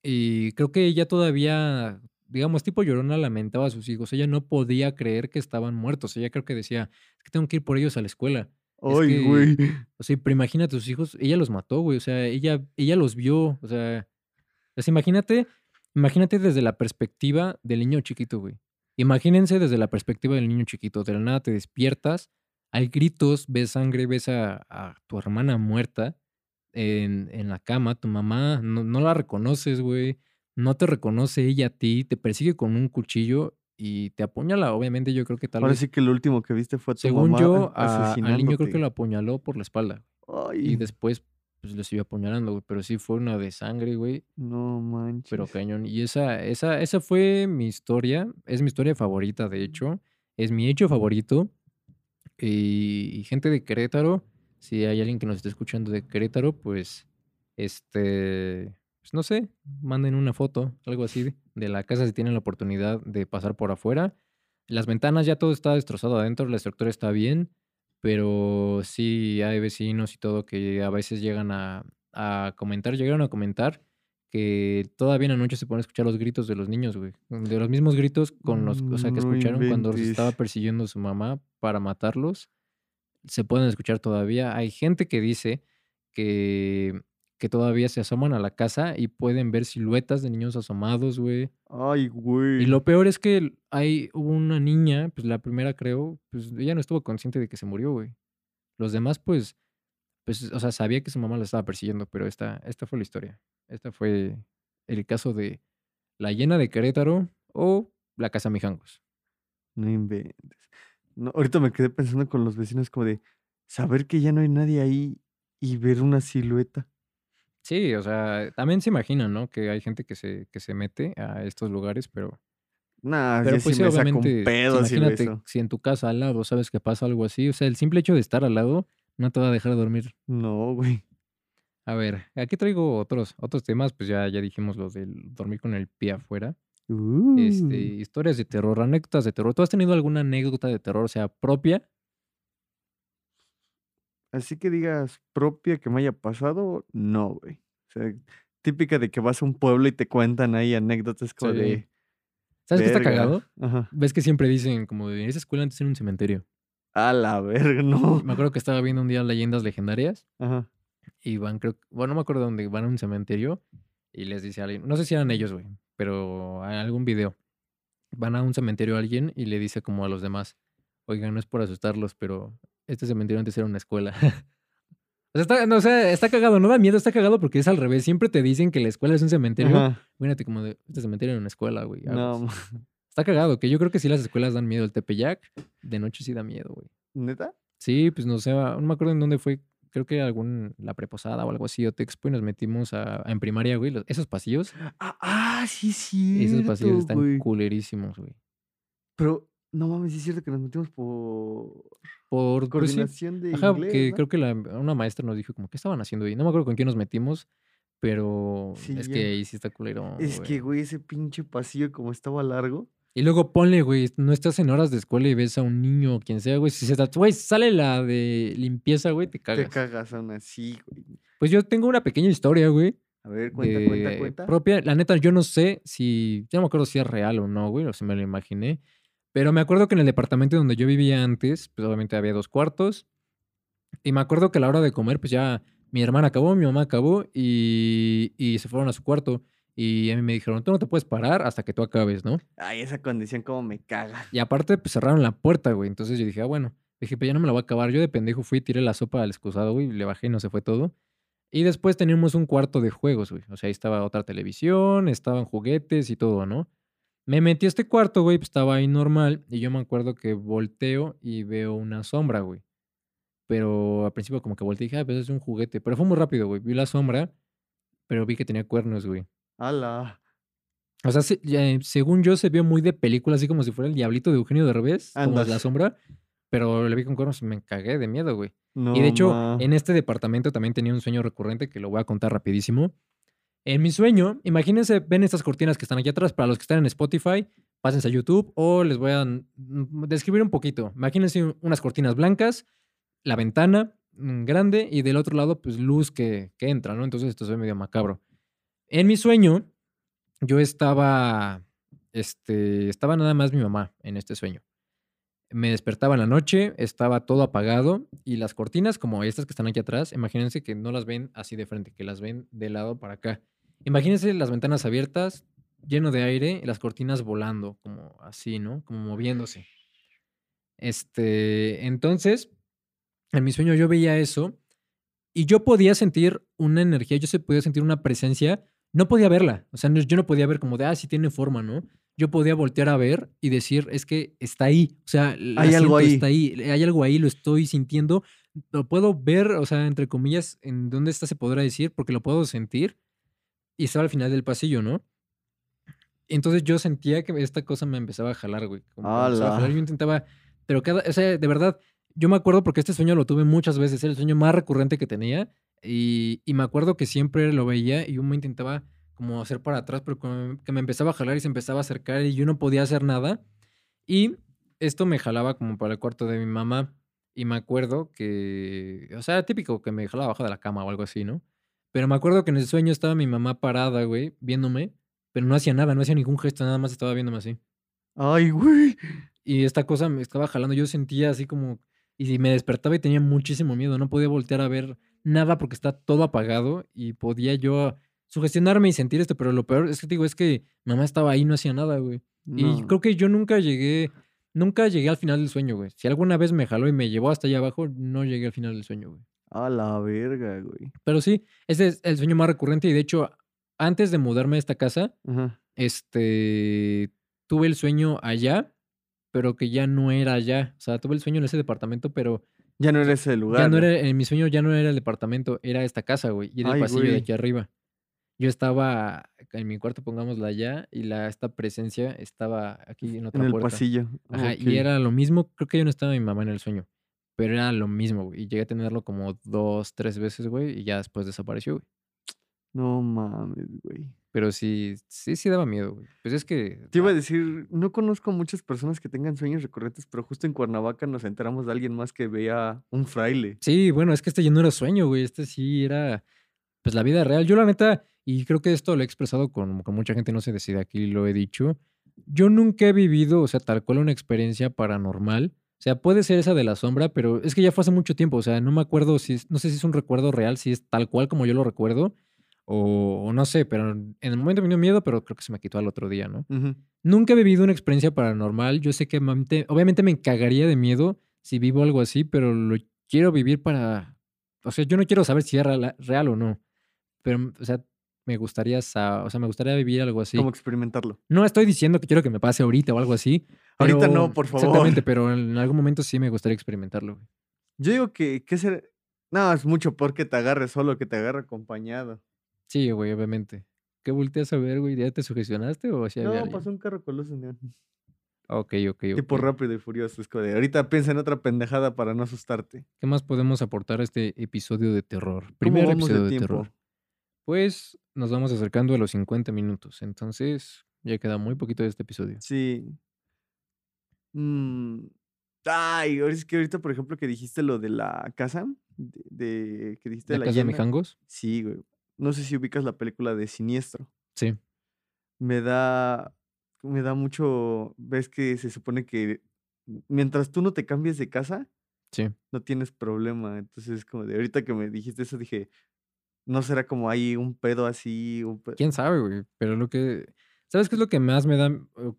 [SPEAKER 1] Y creo que ella todavía digamos, tipo llorona lamentaba a sus hijos. Ella no podía creer que estaban muertos. Ella creo que decía, es que tengo que ir por ellos a la escuela. Es
[SPEAKER 2] Ay,
[SPEAKER 1] que,
[SPEAKER 2] güey.
[SPEAKER 1] o sea, pero imagina a tus hijos, ella los mató, güey. O sea, ella, ella los vio. O sea, pues imagínate, imagínate desde la perspectiva del niño chiquito, güey. Imagínense desde la perspectiva del niño chiquito. De la nada te despiertas, hay gritos, ves sangre, ves a, a tu hermana muerta en, en la cama, tu mamá, no, no la reconoces, güey. No te reconoce ella a ti, te persigue con un cuchillo y te apuñala. Obviamente, yo creo que tal
[SPEAKER 2] Ahora
[SPEAKER 1] vez,
[SPEAKER 2] sí que lo último que viste fue a tu
[SPEAKER 1] según
[SPEAKER 2] mamá
[SPEAKER 1] yo, a- al niño creo que lo apuñaló por la espalda. Y después, pues lo siguió apuñalando, güey. Pero sí fue una de sangre, güey.
[SPEAKER 2] no
[SPEAKER 1] Pero
[SPEAKER 2] manches.
[SPEAKER 1] cañón. Y esa, esa, esa fue mi historia. Es mi historia favorita, de hecho. Es mi hecho favorito. Y, y gente de Querétaro, si hay alguien que nos esté escuchando de Querétaro, pues, este, pues no sé, manden una foto, algo así, de la casa si tienen la oportunidad de pasar por afuera. Las ventanas ya todo está destrozado adentro, la estructura está bien, pero sí hay vecinos y todo que a veces llegan a, a comentar, llegaron a comentar que todavía en la noche se pueden escuchar los gritos de los niños, güey. De los mismos gritos con los, o sea, que
[SPEAKER 2] No
[SPEAKER 1] escucharon cuando se estaba persiguiendo su mamá para matarlos, se pueden escuchar todavía. Hay gente que dice que, que todavía se asoman a la casa y pueden ver siluetas de niños asomados, güey.
[SPEAKER 2] Ay,
[SPEAKER 1] Y
[SPEAKER 2] güey.
[SPEAKER 1] lo peor es que hay una niña, pues la primera creo, pues ella no estuvo consciente de que se murió, güey. Los demás, pues, pues, o sea, sabía que su mamá la estaba persiguiendo, pero esta, esta fue la historia. Esta fue el caso de la llena de Querétaro o la casa Mijangos.
[SPEAKER 2] No inventes. No, ahorita me quedé pensando con los vecinos como de saber que ya no hay nadie ahí y ver una silueta.
[SPEAKER 1] Sí, o sea, también se imaginan, ¿no? Que hay gente que se, que se mete a estos lugares, pero,
[SPEAKER 2] Nah,
[SPEAKER 1] pero pues
[SPEAKER 2] sí me saco un pedo si
[SPEAKER 1] imagínate si en tu casa al lado sabes que pasa algo así, o sea, el simple hecho de estar al lado no te va a dejar dormir.
[SPEAKER 2] No, güey.
[SPEAKER 1] A ver, aquí traigo otros, otros temas, pues ya, ya dijimos los del dormir con el pie afuera. Este,
[SPEAKER 2] Uh,
[SPEAKER 1] historias de terror, anécdotas de terror. ¿Tú has tenido alguna anécdota de terror, o sea, propia?
[SPEAKER 2] Así que digas propia que me haya pasado, no, güey. O sea, típica de que vas a un pueblo y te cuentan ahí anécdotas como
[SPEAKER 1] Sí.
[SPEAKER 2] de
[SPEAKER 1] ¿Sabes qué está cagado?
[SPEAKER 2] Ajá.
[SPEAKER 1] Ves que siempre dicen como de esa escuela antes era un cementerio.
[SPEAKER 2] A la verga, no.
[SPEAKER 1] Me acuerdo que estaba viendo un día leyendas legendarias
[SPEAKER 2] Ajá.
[SPEAKER 1] y van, creo, bueno, no me acuerdo dónde, van a un cementerio y les dice a alguien, no sé si eran ellos, güey, pero en algún video, van a un cementerio alguien y le dice como a los demás, oigan, no es por asustarlos, pero este cementerio antes era una escuela. O sea, está, no, o sea, está cagado, no da miedo, está cagado porque es al revés. Siempre te dicen que la escuela es un cementerio.
[SPEAKER 2] Ajá.
[SPEAKER 1] Mírate como de, este cementerio era una escuela, güey.
[SPEAKER 2] No,
[SPEAKER 1] aguas".
[SPEAKER 2] ma-
[SPEAKER 1] Está cagado, que yo creo que sí las escuelas dan miedo. El Tepeyac, de noche sí da miedo, güey.
[SPEAKER 2] ¿neta?
[SPEAKER 1] Sí, pues no sé, no me acuerdo en dónde fue. Creo que algún, la preposada o algo así, o Texpo, y nos metimos a, a- en primaria, güey. los- esos pasillos,
[SPEAKER 2] Ah, ah, sí, es
[SPEAKER 1] esos pasillos están
[SPEAKER 2] güey.
[SPEAKER 1] culerísimos, güey.
[SPEAKER 2] Pero, no mames, es cierto que nos metimos por
[SPEAKER 1] Por, pues sí,
[SPEAKER 2] coordinación de
[SPEAKER 1] ajá,
[SPEAKER 2] inglés,
[SPEAKER 1] que
[SPEAKER 2] ¿no?
[SPEAKER 1] creo que la, una maestra nos dijo como, ¿qué estaban haciendo ahí? No me acuerdo con quién nos metimos, pero
[SPEAKER 2] Sí,
[SPEAKER 1] es
[SPEAKER 2] ya.
[SPEAKER 1] que ahí sí está culero,
[SPEAKER 2] Es
[SPEAKER 1] güey.
[SPEAKER 2] que, güey, ese pinche pasillo como estaba largo.
[SPEAKER 1] Y luego ponle, güey, no estás en horas de escuela y ves a un niño o quien sea, güey. Si se güey, sale la de limpieza, güey, te
[SPEAKER 2] Te
[SPEAKER 1] cagas.
[SPEAKER 2] cagas aún así, güey.
[SPEAKER 1] Pues yo tengo una pequeña historia, güey.
[SPEAKER 2] A ver, cuenta, cuenta, cuenta.
[SPEAKER 1] propia. La neta, yo no sé si. Ya no me acuerdo si es real o no, güey, o si me lo imaginé. Pero me acuerdo que en el departamento donde yo vivía antes, pues obviamente había dos cuartos. Y me acuerdo que a la hora de comer, pues ya mi hermana acabó, mi mamá acabó y, y se fueron a su cuarto. Y a mí me dijeron, tú no te puedes parar hasta que tú acabes, ¿no?
[SPEAKER 2] Ay, esa condición como me caga.
[SPEAKER 1] Y aparte, pues cerraron la puerta, güey. Entonces yo dije, ah, bueno. Dije, pues ya no me la voy a acabar. Yo de pendejo fui, tiré la sopa al excusado, güey, y le bajé y no se fue todo. Y después teníamos un cuarto de juegos, güey. O sea, ahí estaba otra televisión, estaban juguetes y todo, ¿no? Me metí a este cuarto, güey, pues estaba ahí normal. Y yo me acuerdo que volteo y veo una sombra, güey. Pero al principio como que volteé y dije, ah, pues es un juguete. Pero fue muy rápido, güey. Vi la sombra, pero vi que tenía cuernos, güey.
[SPEAKER 2] Ala.
[SPEAKER 1] O sea, se- eh, según yo se vio muy de película, así como si fuera el diablito de Eugenio Derbez, como
[SPEAKER 2] Andas.
[SPEAKER 1] la sombra. Pero le vi con cuernos y me cagué de miedo, güey.
[SPEAKER 2] No,
[SPEAKER 1] y de hecho,
[SPEAKER 2] ma.
[SPEAKER 1] en este departamento también tenía un sueño recurrente que lo voy a contar rapidísimo. En mi sueño, imagínense, ven estas cortinas que están aquí atrás. Para los que están en Spotify, pásense a YouTube o les voy a describir un poquito. Imagínense un- unas cortinas blancas, la ventana mm, grande y del otro lado, pues luz que, que entra, ¿no? Entonces esto se ve medio macabro. En mi sueño, yo estaba este, estaba nada más mi mamá en este sueño. Me despertaba en la noche, estaba todo apagado y las cortinas, como estas que están aquí atrás, imagínense que no las ven así de frente, que las ven de lado para acá. Imagínense las ventanas abiertas, lleno de aire y las cortinas volando, como así, ¿no? Como moviéndose. Este, entonces, en mi sueño yo veía eso y yo podía sentir una energía, yo se podía sentir una presencia, no podía verla, o sea, yo no podía ver como de, ah, sí tiene forma, ¿no? Yo podía voltear a ver y decir, es que está ahí, o sea,
[SPEAKER 2] hay algo ahí.
[SPEAKER 1] Está ahí, hay algo ahí, lo estoy sintiendo, lo puedo ver, o sea, entre comillas, en dónde está se podrá decir, porque lo puedo sentir y estaba al final del pasillo, ¿no? Entonces yo sentía que esta cosa me empezaba a jalar, güey. Como a jalar. Yo intentaba, pero cada, o sea, de verdad, yo me acuerdo porque este sueño lo tuve muchas veces, era el sueño más recurrente que tenía y, y me acuerdo que siempre lo veía y yo me intentaba como hacer para atrás, pero que me empezaba a jalar y se empezaba a acercar y yo no podía hacer nada. Y esto me jalaba como para el cuarto de mi mamá y me acuerdo que, o sea, típico que me jalaba abajo de la cama o algo así, ¿no? Pero me acuerdo que en el sueño estaba mi mamá parada, güey, viéndome, pero no hacía nada, no hacía ningún gesto, nada más estaba viéndome así.
[SPEAKER 2] Ay, güey.
[SPEAKER 1] Y esta cosa me estaba jalando, yo sentía así como y me despertaba y tenía muchísimo miedo. No podía voltear a ver nada porque está todo apagado y podía yo sugestionarme y sentir esto. Pero lo peor es que digo, es que mamá estaba ahí, no hacía nada, güey. Y creo que yo nunca llegué, nunca llegué al final del sueño, güey. Si alguna vez me jaló y me llevó hasta allá abajo, no llegué al final del sueño, güey.
[SPEAKER 2] A la verga, güey.
[SPEAKER 1] Pero sí, ese es el sueño más recurrente y de hecho, antes de mudarme a esta casa, este, tuve el sueño allá pero que ya no era allá. O sea, tuve el sueño en ese departamento, pero.
[SPEAKER 2] Ya no era ese lugar.
[SPEAKER 1] Ya no era, en mi sueño ya no era el departamento, era esta casa, güey. Y era el pasillo de aquí arriba. Yo estaba en mi cuarto, pongámosla allá, y la, esta presencia estaba aquí en otra
[SPEAKER 2] En
[SPEAKER 1] el
[SPEAKER 2] pasillo.
[SPEAKER 1] Ajá, y era lo mismo. Creo que yo no estaba mi mamá en el sueño, pero era lo mismo, güey. Y llegué a tenerlo como dos, tres veces, güey, y ya después desapareció, güey.
[SPEAKER 2] No mames, güey.
[SPEAKER 1] Pero sí, sí, sí daba miedo, güey. Pues es que.
[SPEAKER 2] Te iba a decir, no conozco muchas personas que tengan sueños recurrentes, pero justo en Cuernavaca nos enteramos de alguien más que veía un fraile.
[SPEAKER 1] Sí, bueno, es que este ya no era sueño, güey. Este sí era, pues, la vida real. Yo, la neta, y creo que esto lo he expresado con, con mucha gente, no se decide aquí, lo he dicho. Yo nunca he vivido, o sea, tal cual una experiencia paranormal. O sea, puede ser esa de la sombra, pero es que ya fue hace mucho tiempo. O sea, no me acuerdo si, no sé si es un recuerdo real, si es tal cual como yo lo recuerdo o, no sé, pero en el momento me dio miedo, pero creo que se me quitó al otro día, ¿no? Nunca he vivido una experiencia paranormal. Yo sé que obviamente me cagaría de miedo si vivo algo así, pero lo quiero vivir para... O sea, yo no quiero saber si es real, o no. Pero, o sea, me gustaría, o sea, me gustaría vivir algo así.
[SPEAKER 2] ¿Cómo experimentarlo?
[SPEAKER 1] No estoy diciendo que quiero que me pase ahorita o algo así.
[SPEAKER 2] Ahorita no, por favor.
[SPEAKER 1] Exactamente, pero en algún momento sí me gustaría experimentarlo.
[SPEAKER 2] Yo digo que, que ser... No, es mucho porque te agarre solo que te agarre acompañado.
[SPEAKER 1] Sí, güey, obviamente. ¿Qué volteas a ver, güey? ¿Ya te sugestionaste o así
[SPEAKER 2] No, pasó un carro con luces neón.
[SPEAKER 1] Ok, ok,
[SPEAKER 2] Tipo rápido y furioso. Es de, ahorita piensa en otra pendejada para no asustarte.
[SPEAKER 1] ¿Qué más podemos aportar a este episodio de terror? Primer episodio de, terror. Pues nos vamos acercando a los 50 minutos. Entonces, ya queda muy poquito de este episodio.
[SPEAKER 2] Sí. Mm, Ay, es que ahorita, por ejemplo, que dijiste lo de la casa, de, que dijiste
[SPEAKER 1] ¿La, la casa de Mijangos?
[SPEAKER 2] Sí, güey. No sé si ubicas la película de Siniestro.
[SPEAKER 1] Sí.
[SPEAKER 2] Me da, me da mucho, ves que se supone que mientras tú no te cambies de casa,
[SPEAKER 1] sí.
[SPEAKER 2] no tienes problema. Entonces, como de ahorita que me dijiste eso, dije, no será como ahí un pedo así.
[SPEAKER 1] Quién sabe, güey. Pero lo que, ¿sabes qué es lo que más me da?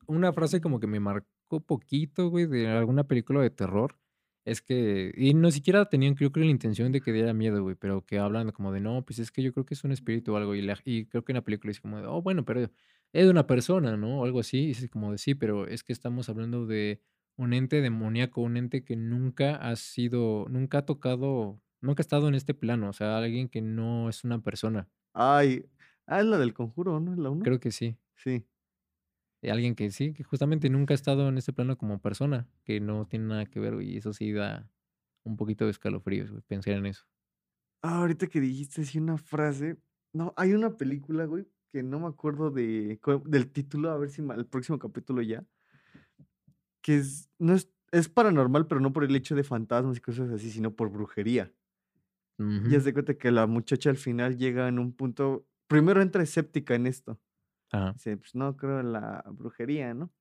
[SPEAKER 1] Una frase como que me marcó poquito, güey, de alguna película de terror. Es que, y no siquiera tenían, creo que la intención de que diera miedo, güey, pero que hablan como de, no, pues es que yo creo que es un espíritu o algo, y, y creo que en la película es como de, oh, bueno, pero es de una persona, ¿no? O algo así, y es como de, sí, pero es que estamos hablando de un ente demoníaco, un ente que nunca ha sido, nunca ha tocado, nunca ha estado en este plano, o sea, alguien que no es una persona.
[SPEAKER 2] Ay, ah, es la del conjuro, ¿no? ¿La uno?
[SPEAKER 1] Creo que sí.
[SPEAKER 2] Sí
[SPEAKER 1] alguien que sí, que justamente nunca ha estado en este plano como persona, que no tiene nada que ver, y eso sí da un poquito de escalofríos, güey, pensar en eso.
[SPEAKER 2] Ah, ahorita que dijiste sí una frase, no, hay una película, güey, que no me acuerdo de, del título, a ver si el próximo capítulo ya, que es, no es, es paranormal, pero no por el hecho de fantasmas y cosas así, sino por brujería. Y es de cuenta que la muchacha al final llega en un punto, primero entra escéptica en esto
[SPEAKER 1] Ajá.
[SPEAKER 2] Dice, pues no creo en la brujería, ¿no?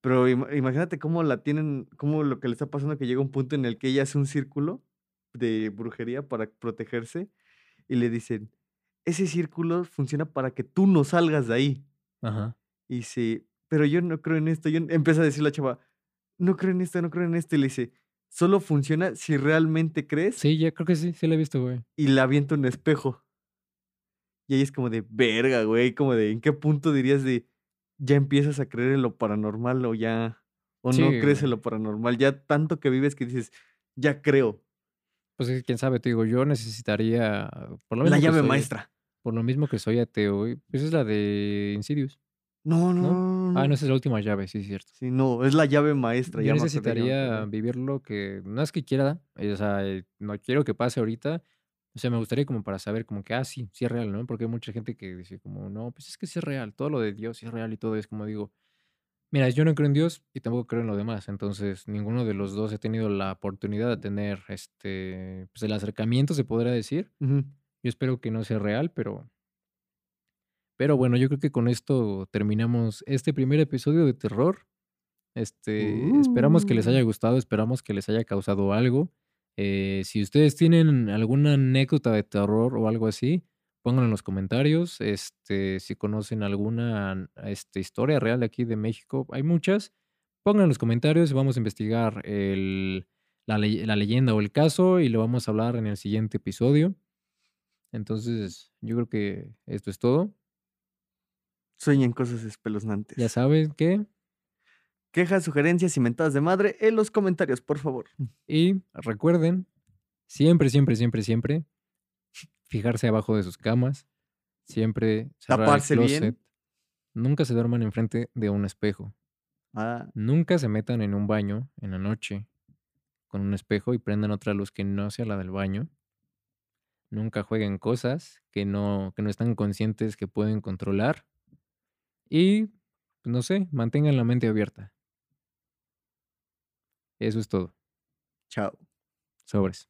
[SPEAKER 2] Pero ima- imagínate cómo la tienen, cómo lo que le está pasando que llega un punto en el que ella hace un círculo de brujería para protegerse y le dicen, ese círculo funciona para que tú no salgas de ahí.
[SPEAKER 1] Ajá.
[SPEAKER 2] Y dice, pero yo no creo en esto. Yo... Empieza a decir la chava, no creo en esto, no creo en esto. Y le dice, solo funciona si realmente crees
[SPEAKER 1] Sí, ya creo que sí, sí la he visto, güey.
[SPEAKER 2] y le avienta un espejo. Y ahí es como de verga, güey. Como de, ¿en qué punto dirías de ya empiezas a creer en lo paranormal o ya, o
[SPEAKER 1] Sí,
[SPEAKER 2] no crees en lo paranormal? Ya tanto que vives que dices, ya creo.
[SPEAKER 1] Pues quién sabe, te digo, yo necesitaría, por lo
[SPEAKER 2] La llave
[SPEAKER 1] soy,
[SPEAKER 2] maestra.
[SPEAKER 1] por lo mismo que soy ateo, pues es la de Insidious,
[SPEAKER 2] No, no,
[SPEAKER 1] ¿no?
[SPEAKER 2] no, no.
[SPEAKER 1] Ah, no, esa es la última llave, sí, es cierto.
[SPEAKER 2] Sí, no, es la llave maestra.
[SPEAKER 1] Yo
[SPEAKER 2] Ya
[SPEAKER 1] necesitaría vivir lo que, no es que quiera, eh, o sea, eh, no quiero que pase ahorita, o sea, me gustaría como para saber como que, ah, sí, sí es real, ¿no? Porque hay mucha gente que dice como, no, pues es que sí es real, todo lo de Dios sí es real y todo es como digo, mira, yo no creo en Dios y tampoco creo en lo demás, entonces ninguno de los dos he tenido la oportunidad de tener, este, pues el acercamiento, se podría decir. Yo espero que no sea real, pero, pero bueno, yo creo que con esto terminamos este primer episodio de terror. Este, esperamos que les haya
[SPEAKER 2] Uh.
[SPEAKER 1] gustado, esperamos que les haya causado algo. Eh, si ustedes tienen alguna anécdota de terror o algo así, pónganlo en los comentarios. Este, si conocen alguna este, historia real de aquí de México, hay muchas. Pónganlo en los comentarios, vamos a investigar el, la, le- la leyenda o el caso y lo vamos a hablar en el siguiente episodio. Entonces, yo creo que esto es todo.
[SPEAKER 2] Sueñen cosas
[SPEAKER 1] Ya
[SPEAKER 2] espeluznantes.
[SPEAKER 1] saben que.
[SPEAKER 2] Quejas, sugerencias y mentadas de madre en los comentarios, por favor.
[SPEAKER 1] Y recuerden, siempre, siempre, siempre, siempre, fijarse abajo de sus camas. Siempre cerrar el
[SPEAKER 2] Taparse bien.
[SPEAKER 1] Nunca se duerman enfrente de un espejo.
[SPEAKER 2] Ah,
[SPEAKER 1] Nunca se metan en un baño en la noche con un espejo y prendan otra luz que no sea la del baño. Nunca jueguen cosas que no, que no están conscientes que pueden controlar. Y, pues, no sé, mantengan la mente abierta. Eso es todo.
[SPEAKER 2] chao.
[SPEAKER 1] Sobres.